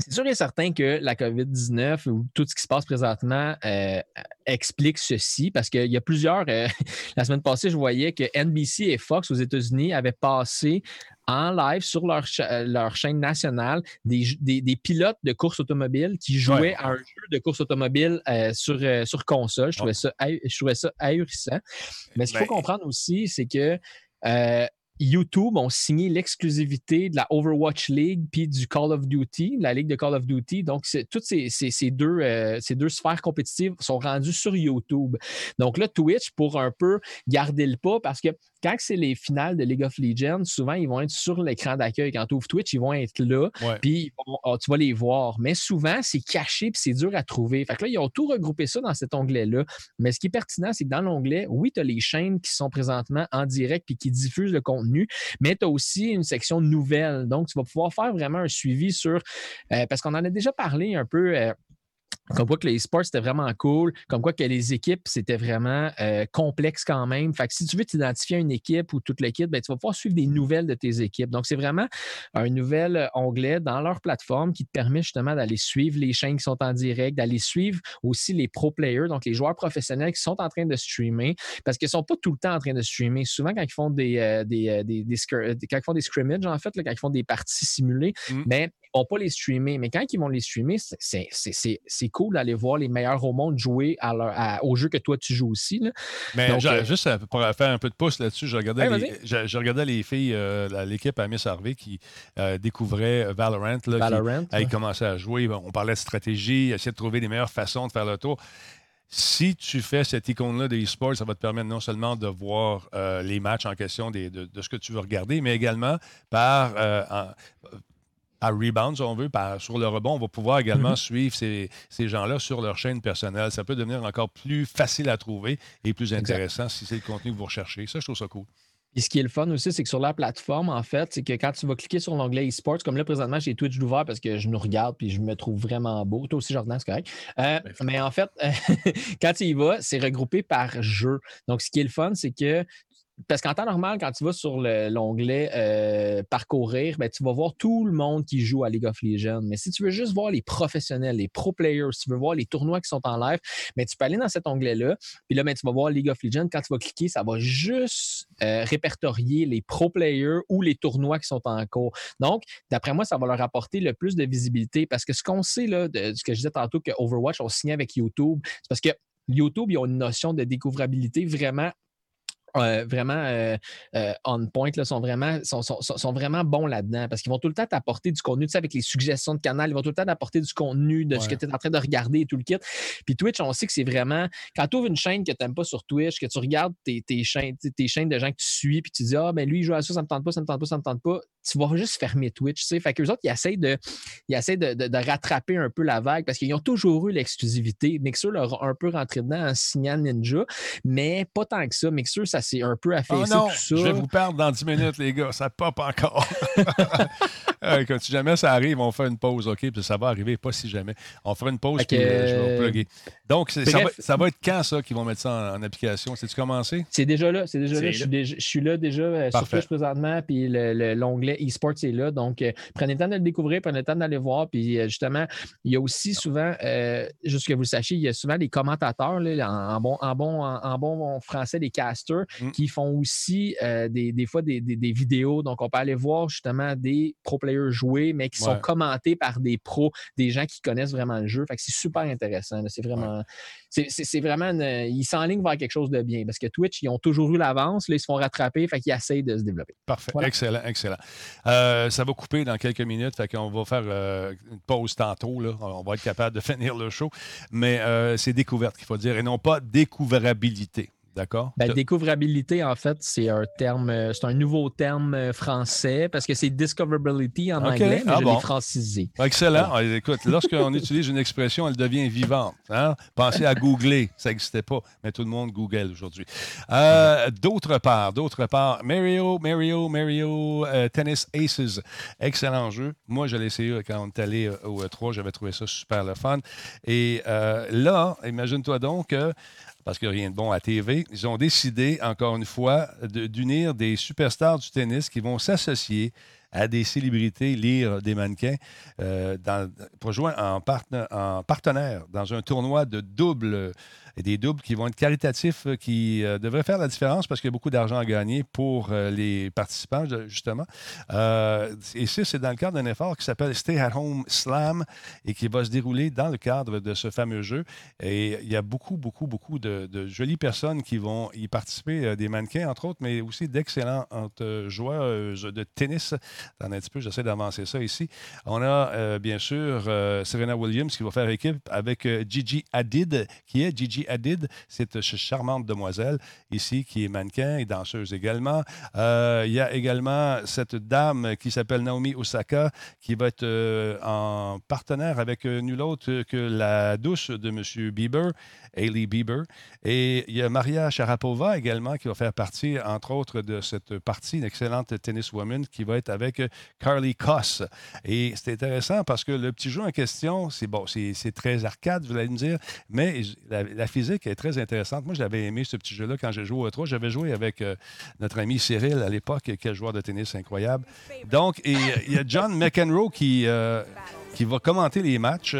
c'est sûr et certain que la COVID-19 ou tout ce qui se passe présentement euh, explique ceci parce qu'il y a plusieurs. euh, *laughs* la semaine passée, je voyais que NBC et Fox aux États-Unis avaient passé en live sur leur, cha- euh, leur chaîne nationale des, des, des pilotes de course automobile qui jouaient Ouais. à un jeu de course automobile euh, sur, sur console. Je trouvais, ça, je trouvais ça ahurissant. Mais ce qu'il faut Ben- comprendre aussi, c'est que euh, YouTube ont signé l'exclusivité de la Overwatch League puis du Call of Duty, la ligue de Call of Duty. Donc, toutes ces deux, euh, ces deux sphères compétitives sont rendues sur YouTube. Donc là, Twitch, pour un peu garder le pas, parce que quand c'est les finales de League of Legends, souvent, ils vont être sur l'écran d'accueil. Quand tu ouvres Twitch, ils vont être là, puis ah, tu vas les voir. Mais souvent, c'est caché puis c'est dur à trouver. Fait que là, ils ont tout regroupé ça dans cet onglet-là. Mais ce qui est pertinent, c'est que dans l'onglet, oui, tu as les chaînes qui sont présentement en direct puis qui diffusent le contenu, mais tu as aussi une section nouvelle. Donc, tu vas pouvoir faire vraiment un suivi sur. euh, parce qu'on en a déjà parlé un peu. euh, comme quoi que les sports, c'était vraiment cool. Comme quoi que les équipes, c'était vraiment euh, complexe quand même. Fait que si tu veux t'identifier à une équipe ou toute l'équipe, ben, tu vas pouvoir suivre des nouvelles de tes équipes. Donc, c'est vraiment un nouvel euh, onglet dans leur plateforme qui te permet justement d'aller suivre les chaînes qui sont en direct, d'aller suivre aussi les pro players, donc les joueurs professionnels qui sont en train de streamer, parce qu'ils ne sont pas tout le temps en train de streamer. Souvent, quand ils font des, euh, des, euh, des- des scr- quand ils font des scrimmages, en fait, là, quand ils font des parties simulées, Mm. ben, ils vont pas les streamer. Mais quand ils vont les streamer, c'est- cool d'aller voir les meilleurs au monde jouer à leur- à- au jeu que toi, tu joues aussi. là. Mais Donc, euh, juste euh, pour faire un peu de pouce là-dessus, je regardais, Ouais, les, je, je regardais les filles, euh, l'équipe à Miss Harvey qui euh, découvrait Valorant. Là, qui- Valorant. Ah, ils commençaient à jouer. On parlait de stratégie, essayer de trouver les meilleures façons de faire le tour. Si tu fais cette icône-là de e-sport, ça va te permettre non seulement de voir euh, les matchs en question des- de, de ce que tu veux regarder, mais également par euh, en- à rebound, si on veut, par, sur le rebond, on va pouvoir également Mhm. suivre ces, ces gens-là sur leur chaîne personnelle. Ça peut devenir encore plus facile à trouver et plus Exact. intéressant si c'est le contenu que vous recherchez. Ça, je trouve ça cool. Puis ce qui est le fun aussi, c'est que sur la plateforme, en fait, c'est que quand tu vas cliquer sur l'onglet e-sports, comme là, présentement, j'ai Twitch d'ouvert parce que je nous regarde puis je me trouve vraiment beau. Toi aussi, Jordan, c'est correct. Euh, Ben, mais en fait, *laughs* quand tu y vas, c'est regroupé par jeu. Donc, ce qui est le fun, c'est que parce qu'en temps normal, quand tu vas sur le- l'onglet euh, parcourir, ben, tu vas voir tout le monde qui joue à League of Legends. Mais si tu veux juste voir les professionnels, les pro players, si tu veux voir les tournois qui sont en live, ben, tu peux aller dans cet onglet-là. Puis là, ben, tu vas voir League of Legends. Quand tu vas cliquer, ça va juste euh, répertorier les pro players ou les tournois qui sont en cours. Donc, d'après moi, ça va leur apporter le plus de visibilité parce que ce qu'on sait, là, ce que je disais tantôt, que Overwatch ont signé avec YouTube, c'est parce que YouTube, ils ont une notion de découvrabilité vraiment euh, vraiment euh, euh, on point, là, sont, vraiment, sont, sont- sont- vraiment bons là-dedans parce qu'ils vont tout le temps t'apporter du contenu, tu sais, avec les suggestions de canal, ils vont tout le temps t'apporter du contenu de ce que tu es en train de regarder et tout le kit. Puis Twitch, on sait que c'est vraiment, quand tu ouvres une chaîne que tu n'aimes pas sur Twitch, que tu regardes tes, tes chaînes, tes chaînes de gens que tu suis, puis tu dis, ah, ben lui, il joue à ça, ça me tente pas, ça me tente pas, ça me tente pas, tu vas juste fermer Twitch. Tu sais. Fait qu'eux autres, ils essayent, de, ils essayent de, de- de rattraper un peu la vague parce qu'ils ont toujours eu l'exclusivité. Mixer leur a un peu rentré dedans en signant Ninja, mais pas tant que ça. Mixer, ça s'est un peu Oh affaissé non, tout ça. je vais vous perdre dans 10 minutes, les gars. Ça pop encore. *laughs* Euh, Quand si jamais ça arrive, on fait une pause, OK? Puis ça va arriver, pas si jamais. On fera une pause, Fait puis euh, je vais plugger. Donc, ça va, bref. ça va être quand, ça, qu'ils vont mettre ça en, en application? C'est-tu commencé? C'est déjà là, c'est déjà là. Je suis, là. déjà- je suis là déjà euh, sur. Twitch présentement, puis le- l'onglet eSports est là. Donc, euh, prenez le temps de le découvrir, prenez le temps d'aller voir. Puis euh, justement, il y a aussi souvent, euh, juste que vous le sachiez, il y a souvent des commentateurs, là, en, en bon, en, bon, en, bon français, des casters, Mm. qui font aussi des, des fois des, des- des vidéos. Donc, on peut aller voir justement des pro players jouer, mais qui sont commentés par des pros, des gens qui connaissent vraiment le jeu. Fait que c'est super intéressant. C'est vraiment. C'est- vraiment. une- ils s'enlignent vers quelque chose de bien parce que Twitch, ils ont toujours eu l'avance. Là, ils se font rattraper. Fait qu'ils essayent de se développer. Parfait. Voilà. Excellent, excellent. Euh, ça va couper dans quelques minutes, fait qu'on va faire euh, une pause tantôt. On va être capable de *laughs* finir le show. Mais euh, c'est découverte qu'il faut dire, et non pas découvrabilité. D'accord? Ben, découvrabilité, en fait, c'est un terme, euh, c'est un nouveau terme euh, français parce que c'est discoverability en anglais, mais Ah je bon? l'ai francisé. Excellent. Ah, Écoute, lorsqu'on *laughs* utilise une expression, elle devient vivante. hein? Pensez à googler. Ça n'existait pas, mais tout le monde google aujourd'hui. Euh, d'autre part, d'autre part, Mario, Mario, Mario euh, Tennis Aces. Excellent jeu. Moi, je l'ai essayé quand on est allé au E3. J'avais trouvé ça super le fun. Et euh, là, imagine-toi donc que parce a rien de bon à TV, ils ont décidé, encore une fois, d'unir des superstars du tennis qui vont s'associer à des célébrités, lire des mannequins, euh, pour jouer en, partena- en partenaire dans un tournoi de double, et des doubles qui vont être caritatifs, euh, qui euh, devraient faire la différence parce qu'il y a beaucoup d'argent à gagner pour euh, les participants, justement. Euh, ça, c'est dans le cadre d'un effort qui s'appelle Stay at Home Slam et qui va se dérouler dans le cadre de ce fameux jeu. Et il y a beaucoup, beaucoup, beaucoup de, jolies personnes qui vont y participer, des mannequins, entre autres, mais aussi d'excellentes joueuses de tennis. Attends un petit peu, j'essaie d'avancer ça ici. On a bien sûr Serena Williams qui va faire équipe avec Gigi Hadid, qui est Gigi Hadid, cette ch- charmante demoiselle ici qui est mannequin et danseuse également. Euh, il y a également cette dame qui s'appelle Naomi Osaka qui va être euh, en partenaire avec euh, nul autre que la douce de M. Bieber, Hailey Bieber. Et il y a Maria Sharapova également qui va faire partie, entre autres, de cette partie, une excellente tenniswoman qui va être avec euh, Carly Koss. Et c'est intéressant parce que le petit jeu en question, c'est bon, c'est très arcade, vous allez me dire, mais la, la physique est très intéressante. Moi, j'avais aimé ce petit jeu-là quand j'ai joué au 3. J'avais joué avec euh, notre ami Cyril à l'époque, quel joueur de tennis incroyable. Donc, et, euh, il y a John *laughs* McEnroe qui, euh, qui va commenter les matchs.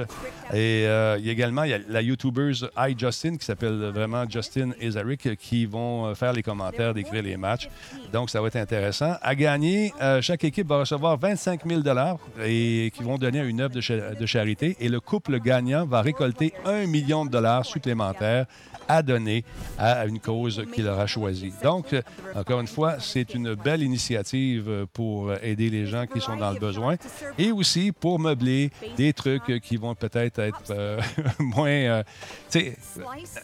Et euh, il y a également il y a la YouTubeuse iJustin qui s'appelle vraiment Justin Ezaric qui vont euh, faire les commentaires, décrire les matchs. Donc, ça va être intéressant. À gagner, euh, chaque équipe va recevoir 25 000 et qui vont donner à une œuvre de, de charité. Et le couple gagnant va récolter 1 million de dollars supplémentaires à donner à une cause qu'il aura choisie. Donc, encore une fois, c'est une belle initiative pour aider les gens qui sont dans le besoin et aussi pour meubler des trucs euh, qui vont peut-être être euh, *laughs* moins euh,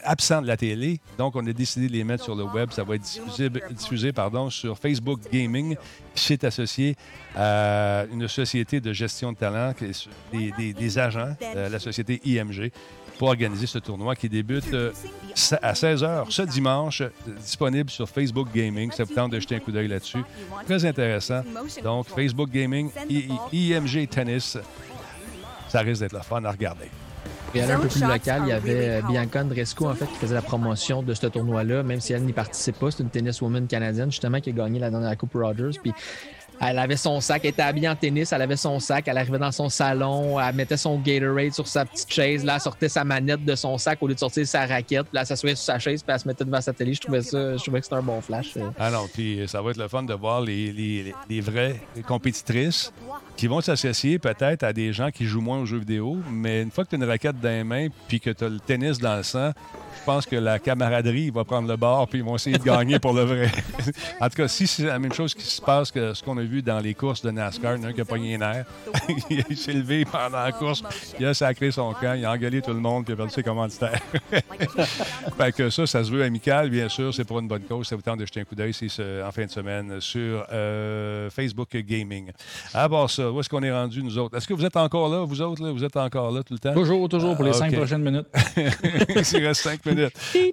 absents de la télé. Donc, on a décidé de les mettre sur le web. Ça va être diffusé, diffusé, pardon, sur Facebook Gaming, qui s'est associé à une société de gestion de talent, des, des- des agents, euh, la société IMG, pour organiser ce tournoi qui débute à 16h ce dimanche, disponible sur Facebook Gaming. Ça vous tente de jeter un coup d'œil là-dessus. Très intéressant. Donc, Facebook Gaming, IMG Tennis, ça risque d'être le fun à regarder. Et un peu plus local, il y avait euh, Bianca Andrescu, en fait, qui faisait la promotion de ce tournoi-là, même si elle n'y participe pas. C'est une tenniswoman canadienne, justement, qui a gagné la dernière Coupe Rogers. Puis elle avait son sac, elle était habillée en tennis, elle avait son sac, elle arrivait dans son salon, elle mettait son Gatorade sur sa petite chaise, là, elle sortait sa manette de son sac au lieu de sortir sa raquette, là, elle s'assoyait sur sa chaise, puis elle se mettait devant sa télé. Je trouvais ça, je trouvais que c'était un bon flash. euh. Ah non, puis ça va être le fun de voir les, les- les vraies compétitrices qui vont s'associer peut-être à des gens qui jouent moins aux jeux vidéo, mais une fois que tu as une raquette dans les mains puis que tu as le tennis dans le sang, je pense que la camaraderie va prendre le bord puis ils vont essayer de gagner pour le vrai. *laughs* en tout cas, si c'est la même chose qui se passe que ce qu'on a vu dans les courses de NASCAR, il y en a un qui a pogné air, *laughs* il s'est levé pendant la course, il a sacré son camp, il a engueulé tout le monde puis il a perdu ses commanditaires. *laughs* fait que ça, ça se veut amical, bien sûr, c'est pour une bonne cause. Ça vous tente de jeter un coup d'œil ce- en fin de semaine sur euh, Facebook Gaming. À part ça, où est-ce qu'on est rendu, nous autres? Est-ce que vous êtes encore là, vous autres? Là? Vous êtes encore là tout le temps? Toujours, toujours pour les Ah, cinq prochaines minutes. Il reste cinq minutes.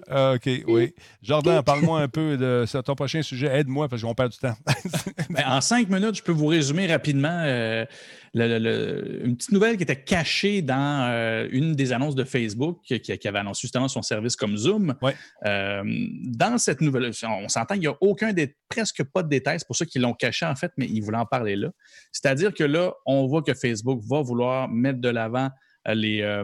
Ah, OK, oui. Jordan, parle-moi un peu de ton prochain sujet. Aide-moi parce qu'on perd du temps. *laughs* Ben, en cinq minutes, je peux vous résumer rapidement euh, le- le- le- une petite nouvelle qui était cachée dans euh, une des annonces de Facebook qui, qui avait annoncé justement son service comme Zoom. Ouais. Euh, dans cette nouvelle, on s'entend qu'il n'y a aucun des, presque pas de détails, c'est pour ça qu'ils l'ont caché en fait, mais ils voulaient en parler là. C'est-à-dire que là, on voit que Facebook va vouloir mettre de l'avant les, euh,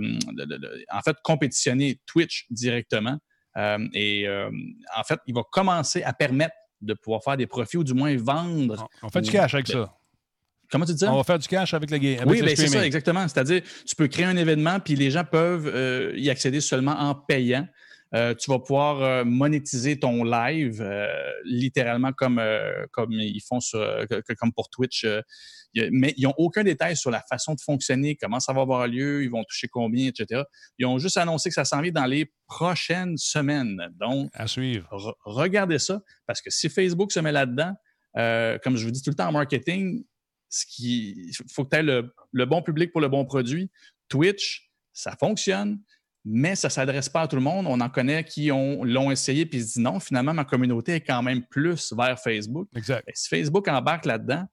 en fait, compétitionner Twitch directement. Euh, et euh, en fait, il va commencer à permettre de pouvoir faire des profits ou du moins vendre On fait du cash avec ça. Comment tu dis ça? On va faire du cash avec le game. avec oui, ben, c'est ça, exactement. C'est-à-dire, tu peux créer un événement, puis les gens peuvent euh, y accéder seulement en payant. Euh, tu vas pouvoir euh, monétiser ton live, euh, littéralement comme, comme ils font sur, que- comme pour Twitch. mais ils n'ont aucun détail sur la façon de fonctionner, comment ça va avoir lieu, ils vont toucher combien, etc. Ils ont juste annoncé que ça s'en vient dans les prochaines semaines. Donc, À suivre. Re- regardez ça, parce que si Facebook se met là-dedans, comme je vous dis tout le temps en marketing, ce qui, il faut que tu aies le, le bon public pour le bon produit. Twitch, ça fonctionne, mais ça ne s'adresse pas à tout le monde. On en connaît qui ont- l'ont essayé puis se disent non, finalement, ma communauté est quand même plus vers Facebook. Exact. Si Facebook embarque là-dedans,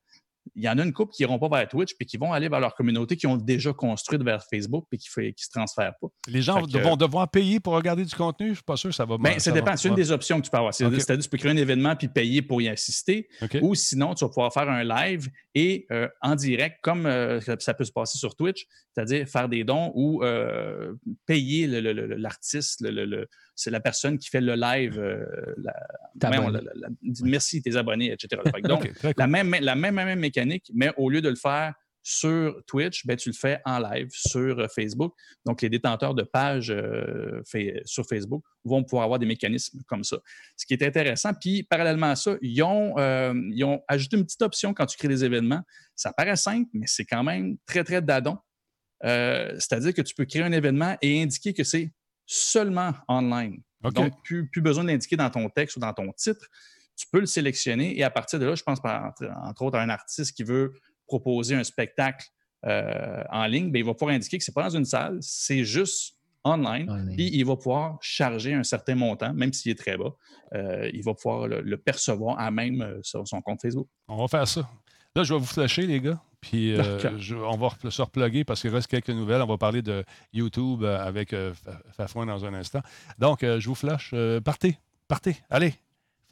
il y en a une couple qui n'iront pas vers Twitch puis qui vont aller vers leur communauté qui ont déjà construite vers Facebook puis qui ne se transfèrent pas. Les gens que- vont devoir payer pour regarder du contenu? Je ne suis pas sûr que ça va Ben, ça dépend. C'est une des options que tu peux avoir. C'est-à-dire, tu peux créer un événement puis payer pour y assister. Ou sinon, tu vas pouvoir faire un live et euh, en direct, comme euh, ça peut se passer sur Twitch, c'est-à-dire faire des dons ou euh, payer l'artiste. le- le- le- c'est la personne qui fait le live. euh, la- merci tes abonnés, etc. Donc, *laughs* cool. même, la même, même mécanique, mais au lieu de le faire sur Twitch, ben, tu le fais en live sur euh, Facebook. Donc, les détenteurs de pages euh, fait- sur Facebook vont pouvoir avoir des mécanismes comme ça. Ce qui est intéressant. Puis, parallèlement à ça, ils ont, ils ont ajouté une petite option quand tu crées des événements. Ça paraît simple, mais c'est quand même très, très dadon. Euh, C'est-à-dire que tu peux créer un événement et indiquer que c'est seulement online. OK. Donc, plus, plus besoin de l'indiquer dans ton texte ou dans ton titre. Tu peux le sélectionner et à partir de là, je pense par- entre, autres à un artiste qui veut proposer un spectacle euh, en ligne, ben, il va pouvoir indiquer que ce n'est pas dans une salle, c'est juste online. Online. Puis il va pouvoir charger un certain montant, même s'il est très bas. Euh, il va pouvoir le, le percevoir à même sur son compte Facebook. On va faire ça. Là, je vais vous flasher, les gars. Puis euh, je- on va se reploguer parce qu'il reste quelques nouvelles. On va parler de YouTube euh, avec euh, Fa- Fafouin dans un instant. Donc, euh, je vous flash. Euh, partez. Partez. Allez.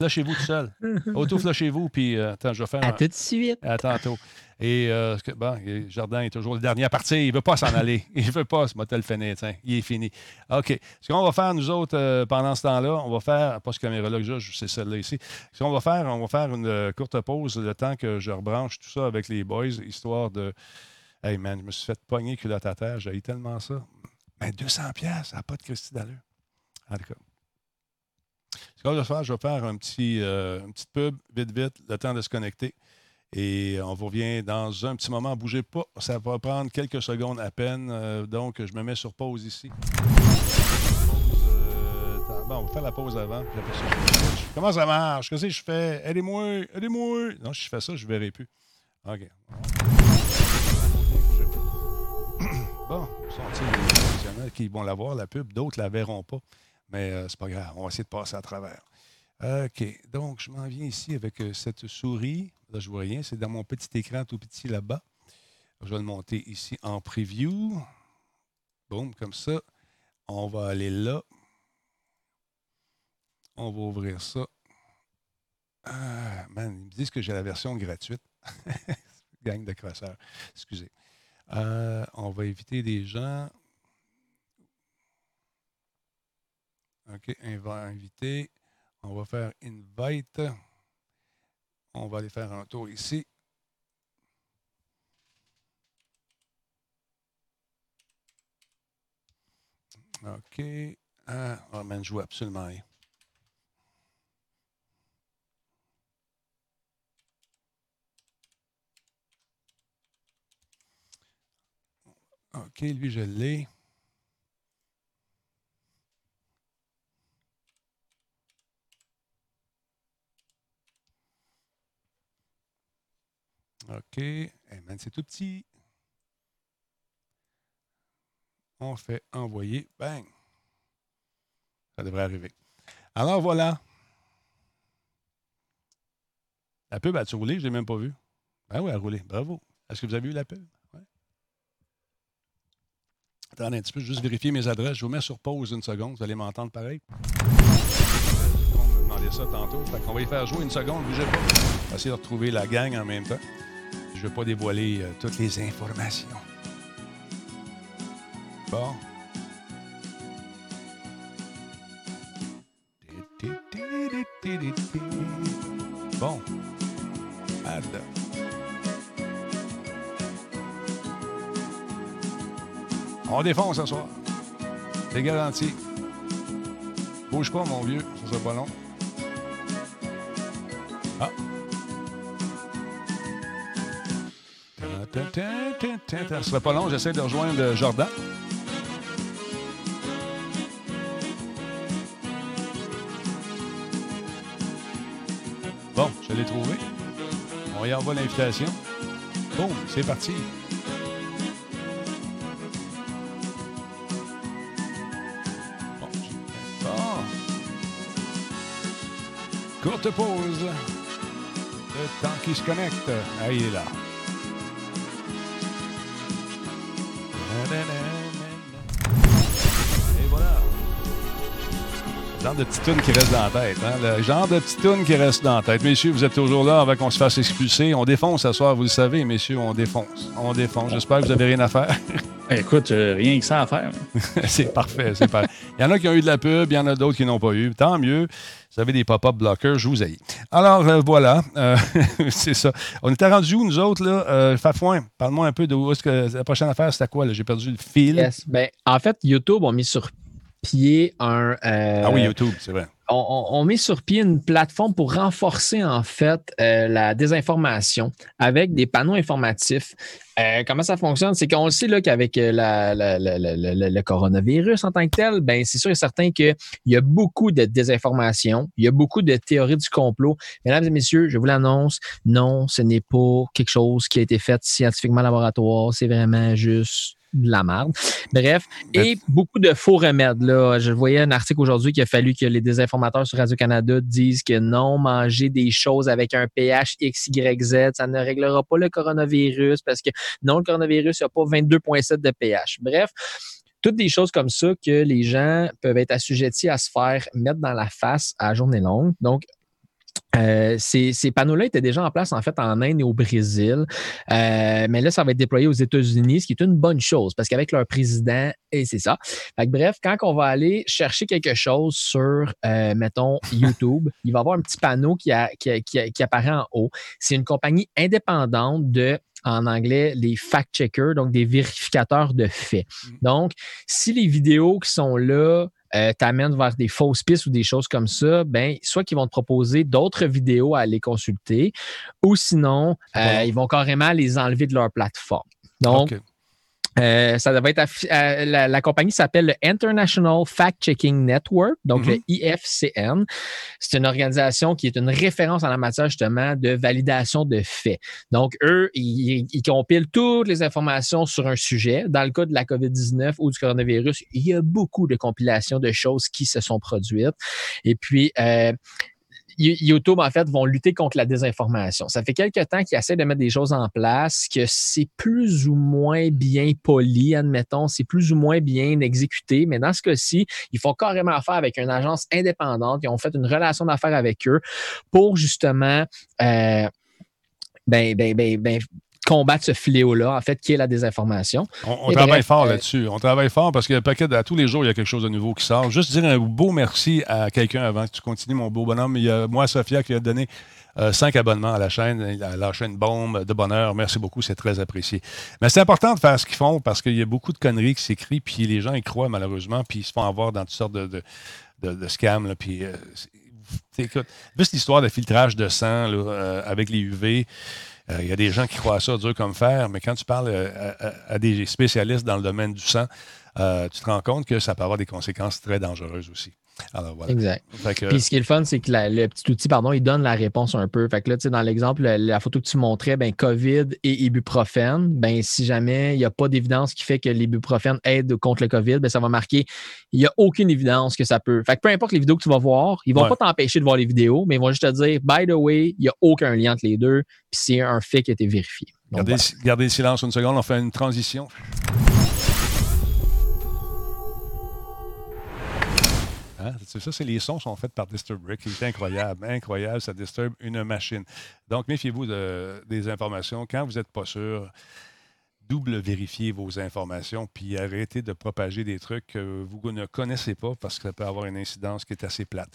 Flashez-vous tout seul. *laughs* Auto-flashez-vous. Puis, euh, attends, je vais faire. À un- tout de suite. À tantôt. Et euh, bon, Jardin est toujours le dernier à partir. Il ne veut pas s'en aller. *laughs* Il ne veut pas ce motel fini. tiens. Il est fini. OK. Ce qu'on va faire, nous autres, euh, pendant ce temps-là, on va faire, pas ce caméra-là que j'ai, c'est celle-là ici. Ce qu'on va faire, on va faire une courte pause le temps que je rebranche tout ça avec les boys, histoire de. Hey man, je me suis fait pogner culotte à terre. J'ai eu tellement ça. Mais 200$, piastres, ça n'a pas de Christy d'allure. En tout cas. Ce qu'on va faire, je vais faire un petit, euh, une petite pub, vite, vite, le temps de se connecter. Et on vous revient dans un petit moment. Bougez pas. Ça va prendre quelques secondes à peine. Euh, donc, je me mets sur pause ici. Euh, bon, on va faire la pause avant. Comment ça marche? Qu'est-ce que je fais? Aidez-moi! Aidez-moi! Non, si je fais ça, je ne verrai plus. OK. *coughs* Bon, les professionnels qui vont la voir, la pub. D'autres ne la verront pas. Mais euh, c'est pas grave. On va essayer de passer à travers. OK. Donc, je m'en viens ici avec euh, cette souris. Là, je vois rien. C'est dans mon petit écran tout petit là-bas. Je vais le monter ici en preview. Boum, comme ça. On va aller là. On va ouvrir ça. Ah, man, ils me disent que j'ai la version gratuite. *laughs* Gang de crosseurs. Excusez. Euh, on va éviter des gens. OK, on. On va faire invite. On va aller faire un tour ici. OK. Ah, oh, man, je vois absolument rien. OK, lui, je l'ai. OK. Hey man, c'est tout petit. On fait envoyer. Bang. Ça devrait arriver. Alors voilà. La pub a-tu roulé? Je ne l'ai même pas vu. Ben oui, elle a roulé. Bravo. Est-ce que vous avez vu la pub? Ouais. Attendez un petit peu, juste vérifier mes adresses. Je vous mets sur pause une seconde. Vous allez m'entendre pareil. On me demandait ça tantôt. Fait va y faire jouer une seconde. Bougez pas. On va essayer de retrouver la gang en même temps. Je ne vais pas dévoiler euh, toutes les informations. Bon. Bon. Add. On défonce ce soir. C'est garanti. Bouge pas, mon vieux. Ça sera pas long. Ah. Ça serait pas long. J'essaie de rejoindre Jordan. Bon, je l'ai trouvé. On y envoie l'invitation. Boum, c'est parti. Bon, bon. Courte pause. Le temps qui se connecte. Ah, il est là. Genre de petite toune qui reste dans la tête. Hein? Le genre de petite toune qui reste dans la tête. Messieurs, vous êtes toujours là avant qu'on se fasse expulser. On défonce ce soir, vous le savez, messieurs, on défonce. On défonce. J'espère que vous n'avez rien à faire. Écoute, euh, rien que ça à faire. *laughs* c'est parfait, c'est parfait. Il y en a qui ont eu de la pub, il y en a d'autres qui n'ont pas eu. Tant mieux. Vous avez des pop-up blockers, je vous aille. Alors, euh, voilà. Euh, *laughs* c'est ça. On était rendu où, nous autres, là? Euh, Fafouin, parle-moi un peu de où est-ce que la prochaine affaire, c'était quoi? là? J'ai perdu le fil. Yes. Ben, en fait, YouTube a mis sur pied un. euh, Ah oui, YouTube, c'est vrai. on, met sur pied une plateforme pour renforcer en fait euh, la désinformation avec des panneaux informatifs. Euh, comment ça fonctionne? C'est qu'on le sait là, qu'avec la- la- la- le coronavirus en tant que tel, ben, c'est sûr et certain qu'il y a beaucoup de désinformation, il y a beaucoup de théories du complot. Mesdames et messieurs, je vous l'annonce, non, ce n'est pas quelque chose qui a été fait scientifiquement en laboratoire, c'est vraiment juste de la merde. Bref, et beaucoup de faux remèdes. Là. Je voyais un article aujourd'hui qu'il a fallu que les désinformateurs sur Radio-Canada disent que non, manger des choses avec un pH XYZ, ça ne réglera pas le coronavirus parce que non, le coronavirus n'a pas 22,7 de pH. Bref, toutes des choses comme ça que les gens peuvent être assujettis à se faire mettre dans la face à journée longue. Donc, euh, ces, ces panneaux-là étaient déjà en place en fait en Inde et au Brésil, Euh, mais là ça va être déployé aux États-Unis, ce qui est une bonne chose parce qu'avec leur président et c'est ça. Fait que bref, quand on va aller chercher quelque chose sur, euh, mettons YouTube, *laughs* il va y avoir un petit panneau qui, a- qui, a- qui a- qui apparaît en haut. C'est une compagnie indépendante de en anglais, les fact-checkers, donc des vérificateurs de faits. Donc, si les vidéos qui sont là euh, t'amènent vers des fausses pistes ou des choses comme ça, ben soit qu'ils vont te proposer d'autres vidéos à aller consulter, ou sinon, euh, ils vont carrément les enlever de leur plateforme. Donc. Euh, ça va être euh, la, la compagnie s'appelle le International Fact Checking Network, donc Mhm. le IFCN. C'est une organisation qui est une référence en la matière justement de validation de faits. Donc eux, ils, ils compilent toutes les informations sur un sujet. Dans le cas de la COVID-19 ou du coronavirus, il y a beaucoup de compilations de choses qui se sont produites. Et puis euh, YouTube, en fait, vont lutter contre la désinformation. Ça fait quelques temps qu'ils essaient de mettre des choses en place, que c'est plus ou moins bien poli, admettons, c'est plus ou moins bien exécuté, mais dans ce cas-ci, ils font carrément affaire avec une agence indépendante. Ils ont fait une relation d'affaires avec eux pour justement euh, ben, ben, ben, ben, combattre ce fléau-là, en fait, qui est la désinformation. On, travaille bref, fort euh, là-dessus. On travaille fort parce que le paquet, à tous les jours, il y a quelque chose de nouveau qui sort. Juste dire un beau merci à quelqu'un avant que tu continues, mon beau bonhomme. Il y a moi, Sophia, qui a donné Euh, cinq abonnements à la chaîne, à la chaîne Bombe de bonheur. Merci beaucoup, c'est très apprécié. Mais c'est important de faire ce qu'ils font parce qu'il y a beaucoup de conneries qui s'écrivent, puis les gens y croient malheureusement, puis ils se font avoir dans toutes sortes de, de, scams. Là, puis, euh, écoute, juste l'histoire de filtrage de sang là, avec les UV. Il y a des gens qui croient à ça dur comme fer, mais quand tu parles à, des spécialistes dans le domaine du sang, tu te rends compte que ça peut avoir des conséquences très dangereuses aussi. Exact. Puis ce qui est le fun, c'est que le petit outil, pardon, il donne la réponse un peu. Fait que là, tu sais, dans l'exemple, la, photo que tu montrais, ben, COVID et ibuprofène, ben, si jamais il n'y a pas d'évidence qui fait que l'ibuprofène aide contre le COVID, ben, ça va marquer il n'y a aucune évidence que ça peut. Fait que peu importe les vidéos que tu vas voir, ils ne vont pas t'empêcher de voir les vidéos, mais ils vont juste te dire, by the way, il n'y a aucun lien entre les deux, puis c'est un fait qui a été vérifié. gardez, gardez le silence une seconde, on fait une transition. Hein? Ça, c'est les sons sont faits par Disturbrick. C'est incroyable, incroyable. Ça disturbe une machine. Donc, méfiez-vous des informations. Quand vous n'êtes pas sûr, double vérifiez vos informations, puis arrêtez de propager des trucs que vous ne connaissez pas parce que ça peut avoir une incidence qui est assez plate.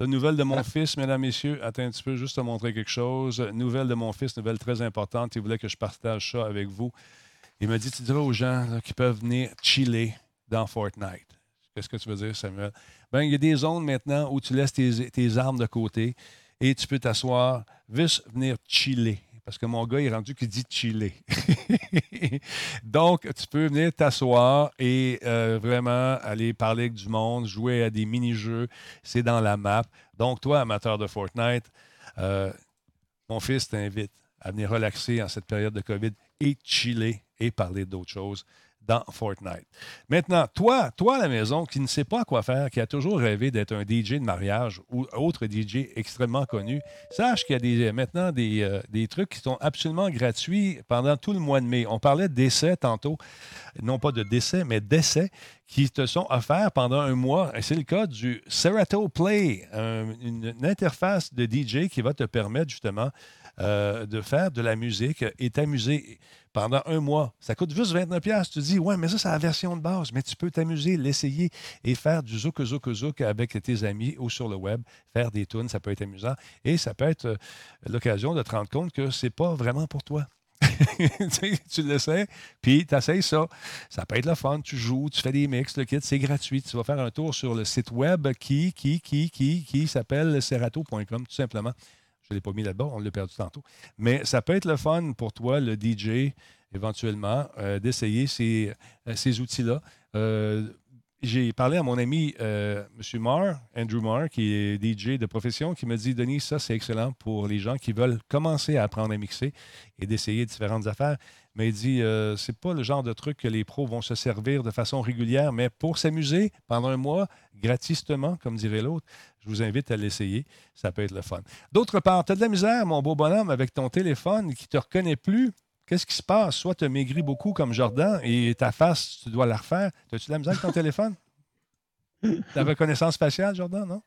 La nouvelle de mon *laughs* fils, mesdames, messieurs, attends un petit peu, juste te montrer quelque chose. Nouvelle de mon fils, nouvelle très importante. Il voulait que je partage ça avec vous. Il m'a dit, tu diras aux gens qui peuvent venir chiller dans Fortnite. Qu'est-ce que tu veux dire, Samuel? Ben, il y a des zones maintenant où tu laisses tes, armes de côté et tu peux t'asseoir, juste venir chiller. Parce que mon gars est rendu qu'il dit chiller. *laughs* Donc, tu peux venir t'asseoir et euh, vraiment aller parler avec du monde, jouer à des mini-jeux. C'est dans la map. Donc, toi, amateur de Fortnite, euh, mon fils t'invite à venir relaxer en cette période de COVID et chiller et parler d'autres choses dans Fortnite. Maintenant, toi, toi à la maison, qui ne sais pas quoi faire, qui a toujours rêvé d'être un DJ de mariage ou autre DJ extrêmement connu, sache qu'il y a des, maintenant des, euh, des, trucs qui sont absolument gratuits pendant tout le mois de mai. On parlait d'essais tantôt, non pas de décès, mais d'essais qui te sont offerts pendant un mois. C'est le cas du Serato Play, une, interface de DJ qui va te permettre justement euh, de faire de la musique et t'amuser pendant un mois. Ça coûte juste 29$. Tu dis, ouais, mais ça, c'est la version de base. Mais tu peux t'amuser, l'essayer et faire du zouk, zouk, zouk avec tes amis ou sur le web, faire des tunes. Ça peut être amusant. Et ça peut être euh, l'occasion de te rendre compte que c'est pas vraiment pour toi. *laughs* tu l'essaies, puis tu essaies ça. Ça peut être le fun. Tu joues, tu fais des mix, le kit, c'est gratuit. Tu vas faire un tour sur le site web qui, qui, qui, qui, qui s'appelle serato.com, tout simplement. Je ne l'ai pas mis là-bas, on l'a perdu tantôt. Mais ça peut être le fun pour toi, le DJ, éventuellement, euh, d'essayer ces, euh, ces outils-là. Euh, j'ai parlé à mon ami M. Marr, Andrew Marr, qui est DJ de profession, qui me dit Denis, ça c'est excellent pour les gens qui veulent commencer à apprendre à mixer et d'essayer différentes affaires. Mais il dit c'est pas le genre de truc que les pros vont se servir de façon régulière, mais pour s'amuser pendant un mois, gratuitement, comme dirait l'autre, je vous invite à l'essayer. Ça peut être le fun. D'autre part, tu as de la misère, mon beau bonhomme, avec ton téléphone qui ne te reconnaît plus. Qu'est-ce qui se passe? Soit tu as maigri beaucoup comme Jordan et ta face, tu dois la refaire. As-tu de la misère avec ton téléphone? *laughs* Ta reconnaissance faciale, Jordan, non?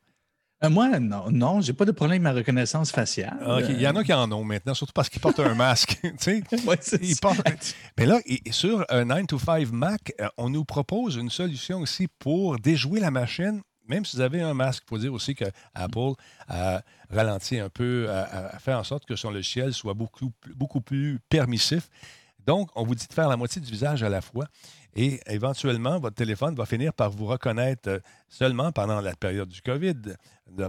Euh, moi, non, non, j'ai pas de problème avec ma reconnaissance faciale. Ah, il y en a qui en ont maintenant, surtout parce qu'ils portent un masque. *laughs* *laughs* Mais là, sur un 9 to 5 Mac, euh, on nous propose une solution aussi pour déjouer la machine même si vous avez un masque, il faut dire aussi que Apple a ralenti un peu, a, fait en sorte que son logiciel soit beaucoup, beaucoup plus permissif. Donc, on vous dit de faire la moitié du visage à la fois. Et éventuellement, votre téléphone va finir par vous reconnaître euh, seulement pendant la période du COVID,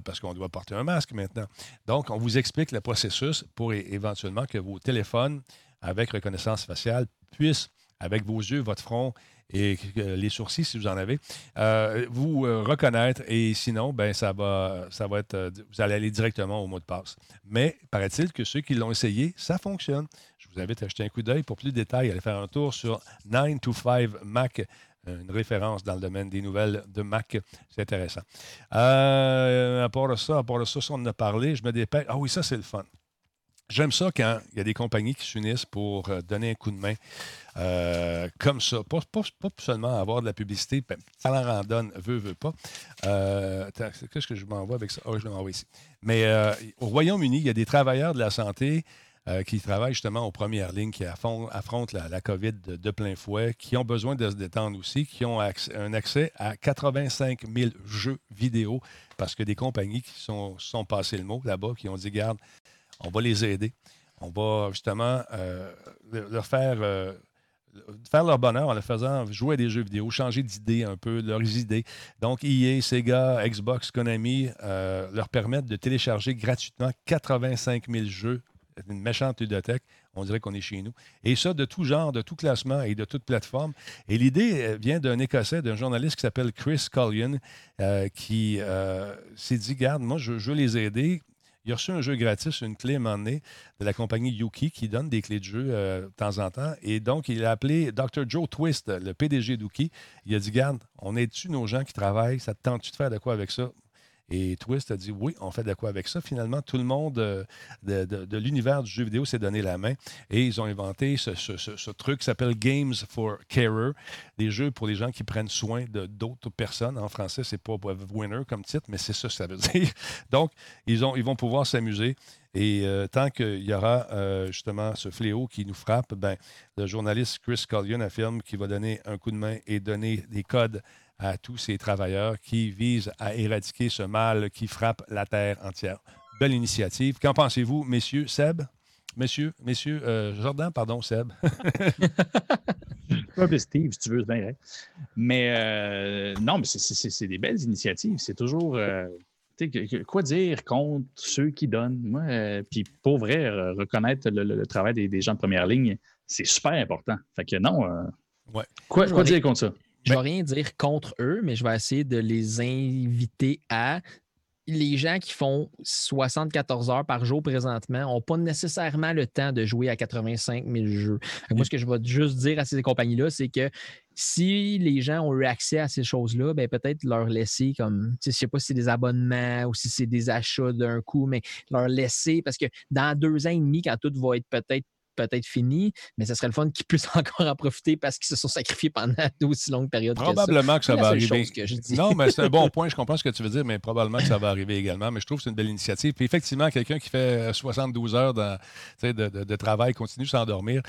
parce qu'on doit porter un masque maintenant. Donc, on vous explique le processus pour éventuellement que vos téléphones avec reconnaissance faciale puissent, avec vos yeux, votre front et les sourcils, si vous en avez, euh, vous euh, reconnaître. Et sinon, ben, ça va, ça va être, vous allez aller directement au mot de passe. Mais paraît-il que ceux qui l'ont essayé, ça fonctionne. Vous invite à jeter un coup d'œil. Pour plus de détails, allez faire un tour sur 9 to 5 Mac une référence dans le domaine des nouvelles de Mac. C'est intéressant. à part ça, à ça, on en a parlé, je me dépêche. Ah oui, ça, c'est le fun. J'aime ça quand il y a des compagnies qui s'unissent pour donner un coup de main euh, comme ça. Pas, seulement avoir de la publicité, ben, ça en donne, veut, veut pas. Euh, qu'est-ce que je m'envoie avec ça? Oh, je l'envoie ici. Mais euh, au Royaume-Uni, il y a des travailleurs de la santé qui travaillent justement aux premières lignes, qui affrontent la, COVID de, plein fouet, qui ont besoin de se détendre aussi, qui ont un accès à 85 000 jeux vidéo, parce que des compagnies qui sont, sont passées le mot là-bas, qui ont dit, garde, On va les aider. On va justement euh, leur faire, euh, faire leur bonheur en leur faisant jouer à des jeux vidéo, changer d'idées un peu, leurs idées. Donc, EA, Sega, Xbox, Konami euh, leur permettent de télécharger gratuitement 85 000 jeux une méchante ludothèque. On dirait qu'on est chez nous. Et ça, de tout genre, de tout classement et de toute plateforme. Et l'idée vient d'un Écossais, d'un journaliste qui s'appelle Chris Cullion, qui s'est dit, garde, moi, je, veux les aider. Il a reçu un jeu gratis, une clé donné, de la compagnie Yuki qui donne des clés de jeu euh, de temps en temps. Et donc, il a appelé Dr. Joe Twist, le PDG d'Uki. Il a dit Garde, on aide-tu nos gens qui travaillent? Ça te tente-tu de faire de quoi avec ça? Et Twist a dit oui, on fait de quoi avec ça. Finalement, tout le monde euh, de, l'univers du jeu vidéo s'est donné la main et ils ont inventé ce, truc qui s'appelle Games for Carer, des jeux pour les gens qui prennent soin d'autres personnes. En français, c'est pas winner comme titre, mais c'est ça que ça veut *laughs* dire. Donc, ils vont pouvoir s'amuser. Et euh, tant qu'il y aura euh, justement ce fléau qui nous frappe, ben, le journaliste Chris Collion affirme qu'il va donner un coup de main et donner des codes à tous ces travailleurs qui visent à éradiquer ce mal qui frappe la Terre entière. Belle initiative. Qu'en pensez-vous, messieurs? Seb? Messieurs, messieurs, euh, Jordan, pardon, Seb. *laughs* Steve, si tu veux, bien. Mais euh, non, mais c'est des belles initiatives. C'est toujours. Euh, quoi dire contre ceux qui donnent? Moi, puis pour vrai, reconnaître le, travail des, gens de première ligne, c'est super important. Fait que non. ouais. Quoi, quoi dire contre ça? Je ne vais rien dire contre eux, mais je vais essayer de les inviter à. Les gens qui font 74 heures par jour présentement n'ont pas nécessairement le temps de jouer à 85 000 jeux. Moi, ce que je vais juste dire à ces compagnies-là, c'est que si les gens ont eu accès à ces choses-là, ben peut-être leur laisser comme, je ne sais pas si c'est des abonnements ou si c'est des achats d'un coup, mais leur laisser, parce que dans deux ans et demi, quand tout va être peut-être peut-être fini, mais ce serait le fun qu'ils puissent *laughs* encore en profiter parce qu'ils se sont sacrifiés pendant d'aussi longues périodes. Probablement que ça, va arriver. non, mais c'est un bon *laughs* point. Je comprends ce que tu veux dire, mais probablement que ça va arriver également. Mais je trouve que c'est une belle initiative. Puis effectivement, quelqu'un qui fait 72 heures de, de, de travail continue sans dormir.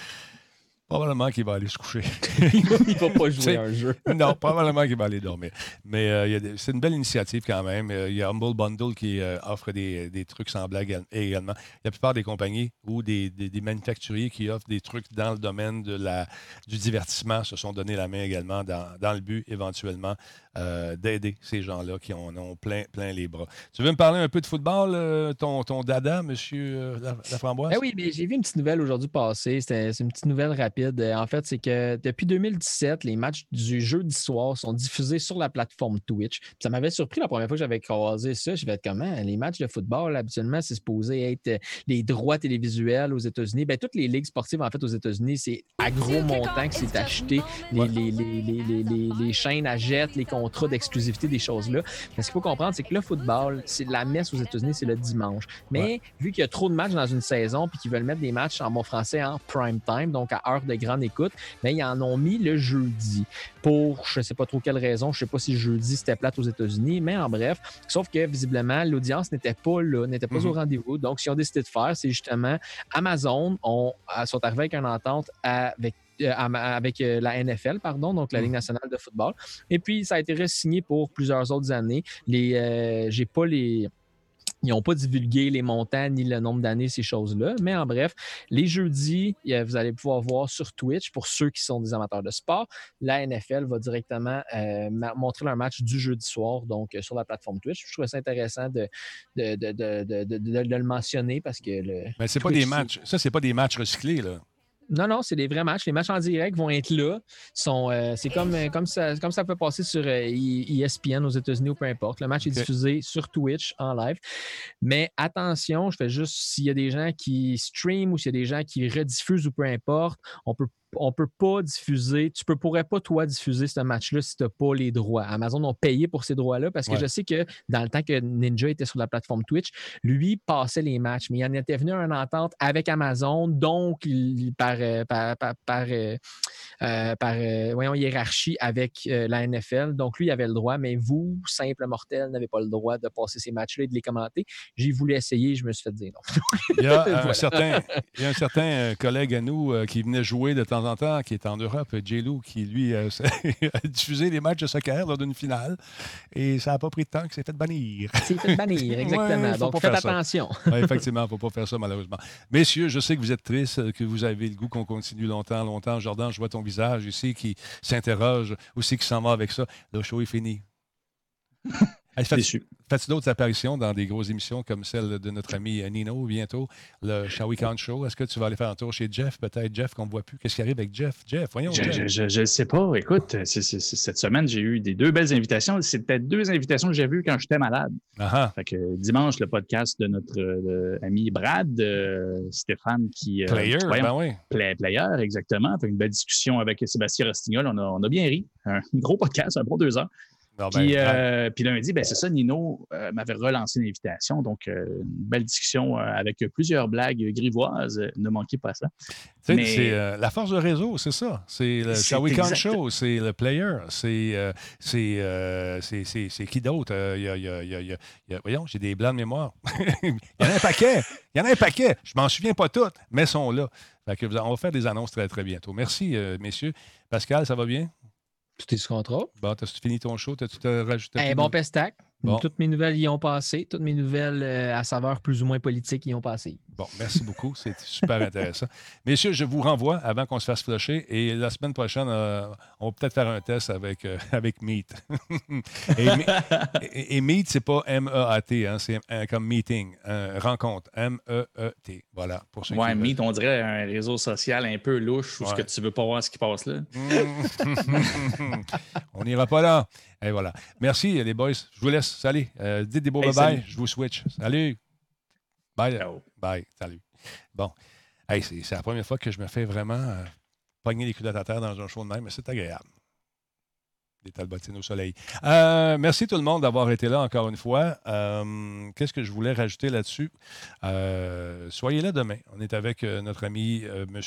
Probablement qu'il va aller se coucher. *laughs* il ne va pas jouer un jeu. *laughs* non, probablement qu'il va aller dormir. Mais euh, c'est une belle initiative quand même. Euh, il y a Humble Bundle qui euh, offre des, des, trucs semblables également. La plupart des compagnies ou des, des, manufacturiers qui offrent des trucs dans le domaine de la, du divertissement se sont donné la main également dans, dans le but éventuellement d'aider ces gens-là qui en ont plein, plein les bras. Tu veux me parler un peu de football, ton, ton dada, monsieur la, Framboise? Ben oui, mais j'ai vu une petite nouvelle aujourd'hui passer. C'est une petite nouvelle rapide euh, en fait, c'est que depuis 2017, les matchs du jeudi soir sont diffusés sur la plateforme Twitch. ça m'avait surpris la première fois que j'avais croisé ça. Je vais être comment? Hein, les matchs de football, habituellement, c'est supposé être euh, les droits télévisuels aux États-Unis. Ben, toutes les ligues sportives, en fait, aux États-Unis, c'est à gros montant que c'est acheté. Les, les, chaînes à jet, les contrats d'exclusivité, des choses-là. Mais ce qu'il faut comprendre, c'est que le football, c'est la messe aux États-Unis, c'est le dimanche. Mais vu qu'il y a trop de matchs dans une saison, puis qu'ils veulent mettre des matchs en bon français en prime time, donc à heure de grande écoute, mais ils en ont mis le jeudi pour je ne sais pas trop quelle raison. Je ne sais pas si le jeudi c'était plate aux États-Unis, mais en bref, sauf que visiblement, l'audience n'était pas là, n'était pas au mhm. rendez-vous. Donc, ce qu'ils ont décidé de faire, c'est justement Amazon euh, sont arrivés avec une entente avec euh, avec euh, la NFL, pardon, donc la Ligue mhm. nationale de football. Et puis, ça a été re-signé pour plusieurs autres années. Les, j'ai pas les, ils n'ont pas divulgué les montants ni le nombre d'années, ces choses-là. Mais en bref, les jeudis, vous allez pouvoir voir sur Twitch, pour ceux qui sont des amateurs de sport, la NFL va directement euh, montrer leur match du jeudi soir, donc euh, sur la plateforme Twitch. Je trouve ça intéressant de, de, le mentionner parce que le. Mais c'est pas des matchs. Ça, c'est pas des matchs recyclés, là. Non, non, c'est des vrais matchs. Les matchs en direct vont être là. Euh, c'est comme, euh, comme, ça, comme ça peut passer sur ESPN euh, e aux États-Unis ou peu importe. Le match est diffusé sur Twitch en live. Mais attention, je fais juste s'il y a des gens qui stream ou s'il y a des gens qui rediffusent ou peu importe, on peut on ne peut pas diffuser, tu ne pourrais pas, toi, diffuser ce match-là si tu n'as pas les droits. Amazon ont payé pour ces droits-là parce que je sais que dans le temps que Ninja était sur la plateforme Twitch, lui passait les matchs, mais il en était venu à une entente avec Amazon, donc il, par, euh, par, par, euh, euh, voyons, hiérarchie avec la NFL. Donc lui, il avait le droit, mais vous, simple mortel, n'avez pas le droit de passer ces matchs-là et de les commenter. J'ai voulu essayer, je me suis fait dire non. il, y a *laughs* un certain, il y a un certain collègue à nous qui venait jouer de temps temps en temps, qui est en Europe, J-Lou, qui lui euh, *laughs* a diffusé les matchs de soccer lors d'une finale. Et ça n'a pas pris de temps que c'est fait bannir. C'est fait bannir, *laughs* exactement. Ouais, Donc, faites attention. *laughs* Ouais, effectivement, il ne faut pas faire ça, malheureusement. Messieurs, je sais que vous êtes tristes, que vous avez le goût qu'on continue longtemps, longtemps. Jordan, je vois ton visage ici qui s'interroge, aussi qui s'en va avec ça. Le show est fini. Hey, faites- Déçu. Fais-tu d'autres apparitions dans des grosses émissions comme celle de notre ami Nino bientôt, le Shall We Count Show? Est-ce que tu vas aller faire un tour chez Jeff, peut-être? Jeff, qu'on ne voit plus. Qu'est-ce qui arrive avec Jeff? Jeff, voyons. Je ne sais pas. Écoute, cette semaine, j'ai eu des deux belles invitations. C'est peut-être deux invitations que j'ai vues quand j'étais malade. Fait que dimanche, le podcast de notre euh, ami Brad, euh, Stéphane, qui. euh, Player, voyons, ben oui. Play- Player, exactement. Fait une belle discussion avec Sébastien Rostignol. On a, on a bien ri. Un *laughs* gros podcast, un bon deux heures. Non, ben, Puis, euh, puis lundi, ben, c'est ça, Nino euh, m'avait relancé l'invitation. Donc, euh, une belle discussion avec plusieurs blagues grivoises. Ne manquez pas ça. tu sais, mais- C'est la force de réseau, c'est ça. C'est le C'est Shall We Count exact- Show, c'est le player, c'est qui d'autre? Voyons, j'ai des blancs de mémoire. *laughs* il y en a un paquet. Il y en a un paquet. Je m'en souviens pas toutes, mais elles sont là. Fait que vous- on va faire des annonces très, très bientôt. Merci, messieurs. Pascal, ça va bien? Tout est sous contrôle. Bon, t'as-tu fini ton show? T'as-tu te rajouté? Un bon pestac. Bon. Toutes mes nouvelles y ont passé. Toutes mes nouvelles euh, à saveur plus ou moins politique y ont passé. Bon, merci beaucoup. *laughs* C'est super intéressant. Messieurs, je vous renvoie avant qu'on se fasse flusher. Et la semaine prochaine, euh, on va peut-être faire un test avec, euh, avec Meet. *laughs* et, et- et Meet, c'est pas M-E-A-T, hein, c'est comme meeting, euh, rencontre. M-E-E-T. Voilà, pour ceux Ouais, qui veulent. Meet, on dirait un réseau social un peu louche où ce Ouais. que tu veux pas voir ce qui passe là. *laughs* on n'ira pas là. Et voilà. Merci, les boys. Je vous laisse. Salut. Euh, dites des beaux Hey, bye-bye. Je vous switch. Salut. Bye. Ciao. Bye. Salut. Bon. Hey, c'est la première fois que je me fais vraiment euh, pogner les culottes à terre dans un show de même, mais c'est agréable. Des talbotines au soleil. Euh, merci tout le monde d'avoir été là encore une fois. Euh, Qu'est-ce que je voulais rajouter là-dessus? Soyez là demain. On est avec notre ami M.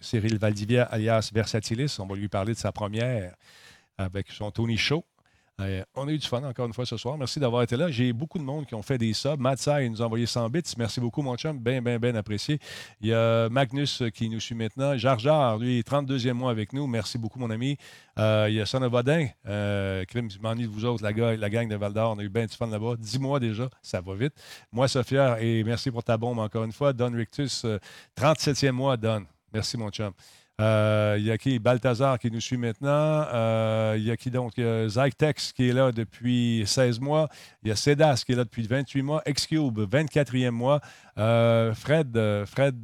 Cyril Valdivia, alias Versatilis. On va lui parler de sa première avec son Tony Show. Euh, on a eu du fun encore une fois ce soir. Merci d'avoir été là. J'ai beaucoup de monde qui ont fait des subs. Matt Sai nous a envoyé 100 bits. Merci beaucoup, mon chum. Bien, bien, bien apprécié. Il y a Magnus euh, qui nous suit maintenant. Jar Jar, lui, 32e mois avec nous. Merci beaucoup, mon ami. Euh, il y a Son of Odin. Euh, je m'ennuie de vous autres, la, la gang de Val d'Or. On a eu bien du fun là-bas. 10 mois déjà. Ça va vite. Moi, Sophia, et merci pour ta bombe encore une fois. Don Rictus, euh, 37e mois, Don. Merci, mon chum. Euh, Il y a qui? Balthazar qui nous suit maintenant. Euh, Il y a qui donc? Zytex qui est là depuis 16 mois. Il y a Cedas qui est là depuis 28 mois. Xcube, 24e mois. Euh, Fred, Fred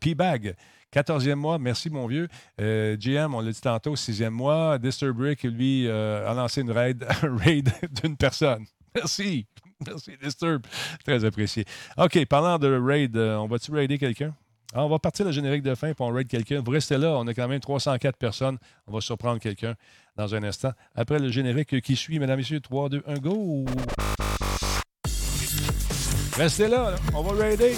P-Bag. 14e mois, merci mon vieux. Euh, GM, on l'a dit tantôt, 6e mois. Disturbrick, lui, a lancé une raid, *laughs* raid d'une personne. Merci. Merci, Disturb. Très apprécié. OK, parlant de raid, on va-tu raider quelqu'un? Ah, on va partir le générique de fin puis on raid quelqu'un. Vous restez là, on a quand même 304 personnes. On va surprendre quelqu'un dans un instant. Après le générique qui suit, mesdames, messieurs, 3, 2, 1, go! Restez là. on va raider.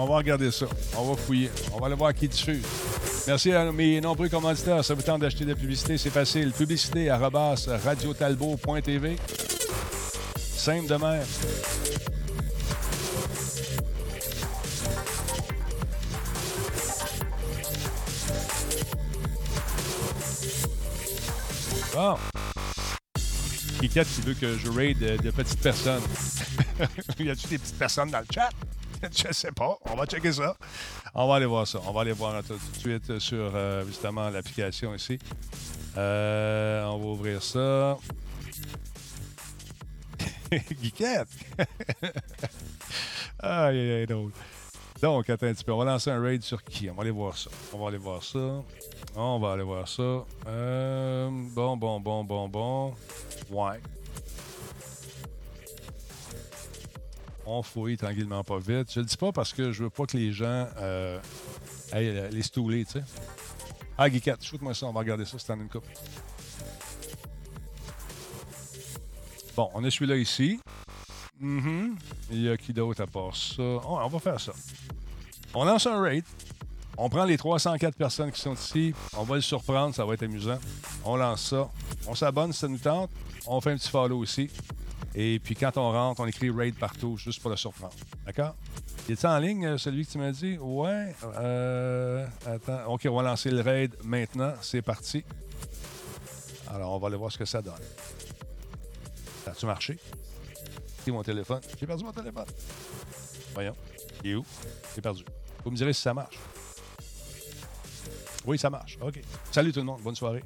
On va regarder ça. On va fouiller. On va aller voir qui diffuse. Merci à mes nombreux commanditaires. Ça vous tente d'acheter de la publicité, c'est facile. Publicité à radiotalbot.tv. Simple de même. Bon. Kikat qui veut que je raid de, de petites personnes? *laughs* y a-tu des petites personnes dans le chat? *laughs* Je sais pas. On va checker ça. On va aller voir ça. On va aller voir tout, de suite sur euh, justement l'application ici. Euh, on va ouvrir ça. *laughs* Geekette! *laughs* aïe, aïe, aïe, drôle. Donc, attends un petit peu. On va lancer un raid sur qui? On va aller voir ça. On va aller voir ça. On va aller voir ça. Euh, bon, bon, bon, bon, bon. Ouais. On fouille tranquillement pas vite. Je le dis pas parce que je veux pas que les gens euh, aillent les stouler, tu sais. Ah, Geekette, shoot-moi ça. On va regarder ça. C'est en une coupe. Bon, on a celui-là ici. Mhm. Il y a qui d'autre à part ça? Oh, on va faire ça. On lance un raid. On prend les 304 personnes qui sont ici. On va le surprendre. Ça va être amusant. On lance ça. On s'abonne si ça nous tente. On fait un petit follow aussi. Et puis quand on rentre, on écrit raid partout juste pour le surprendre. D'accord? Il est en ligne, euh, celui que tu m'as dit? Ouais. Euh, attends. OK, on va lancer le raid maintenant. C'est parti. Alors, on va aller voir ce que ça donne. Ça a-tu marché? C'est mon téléphone. J'ai perdu mon téléphone. Voyons. Il est où? J'ai perdu. Vous me direz si ça marche. Oui, ça marche. OK. Salut tout le monde. Bonne soirée.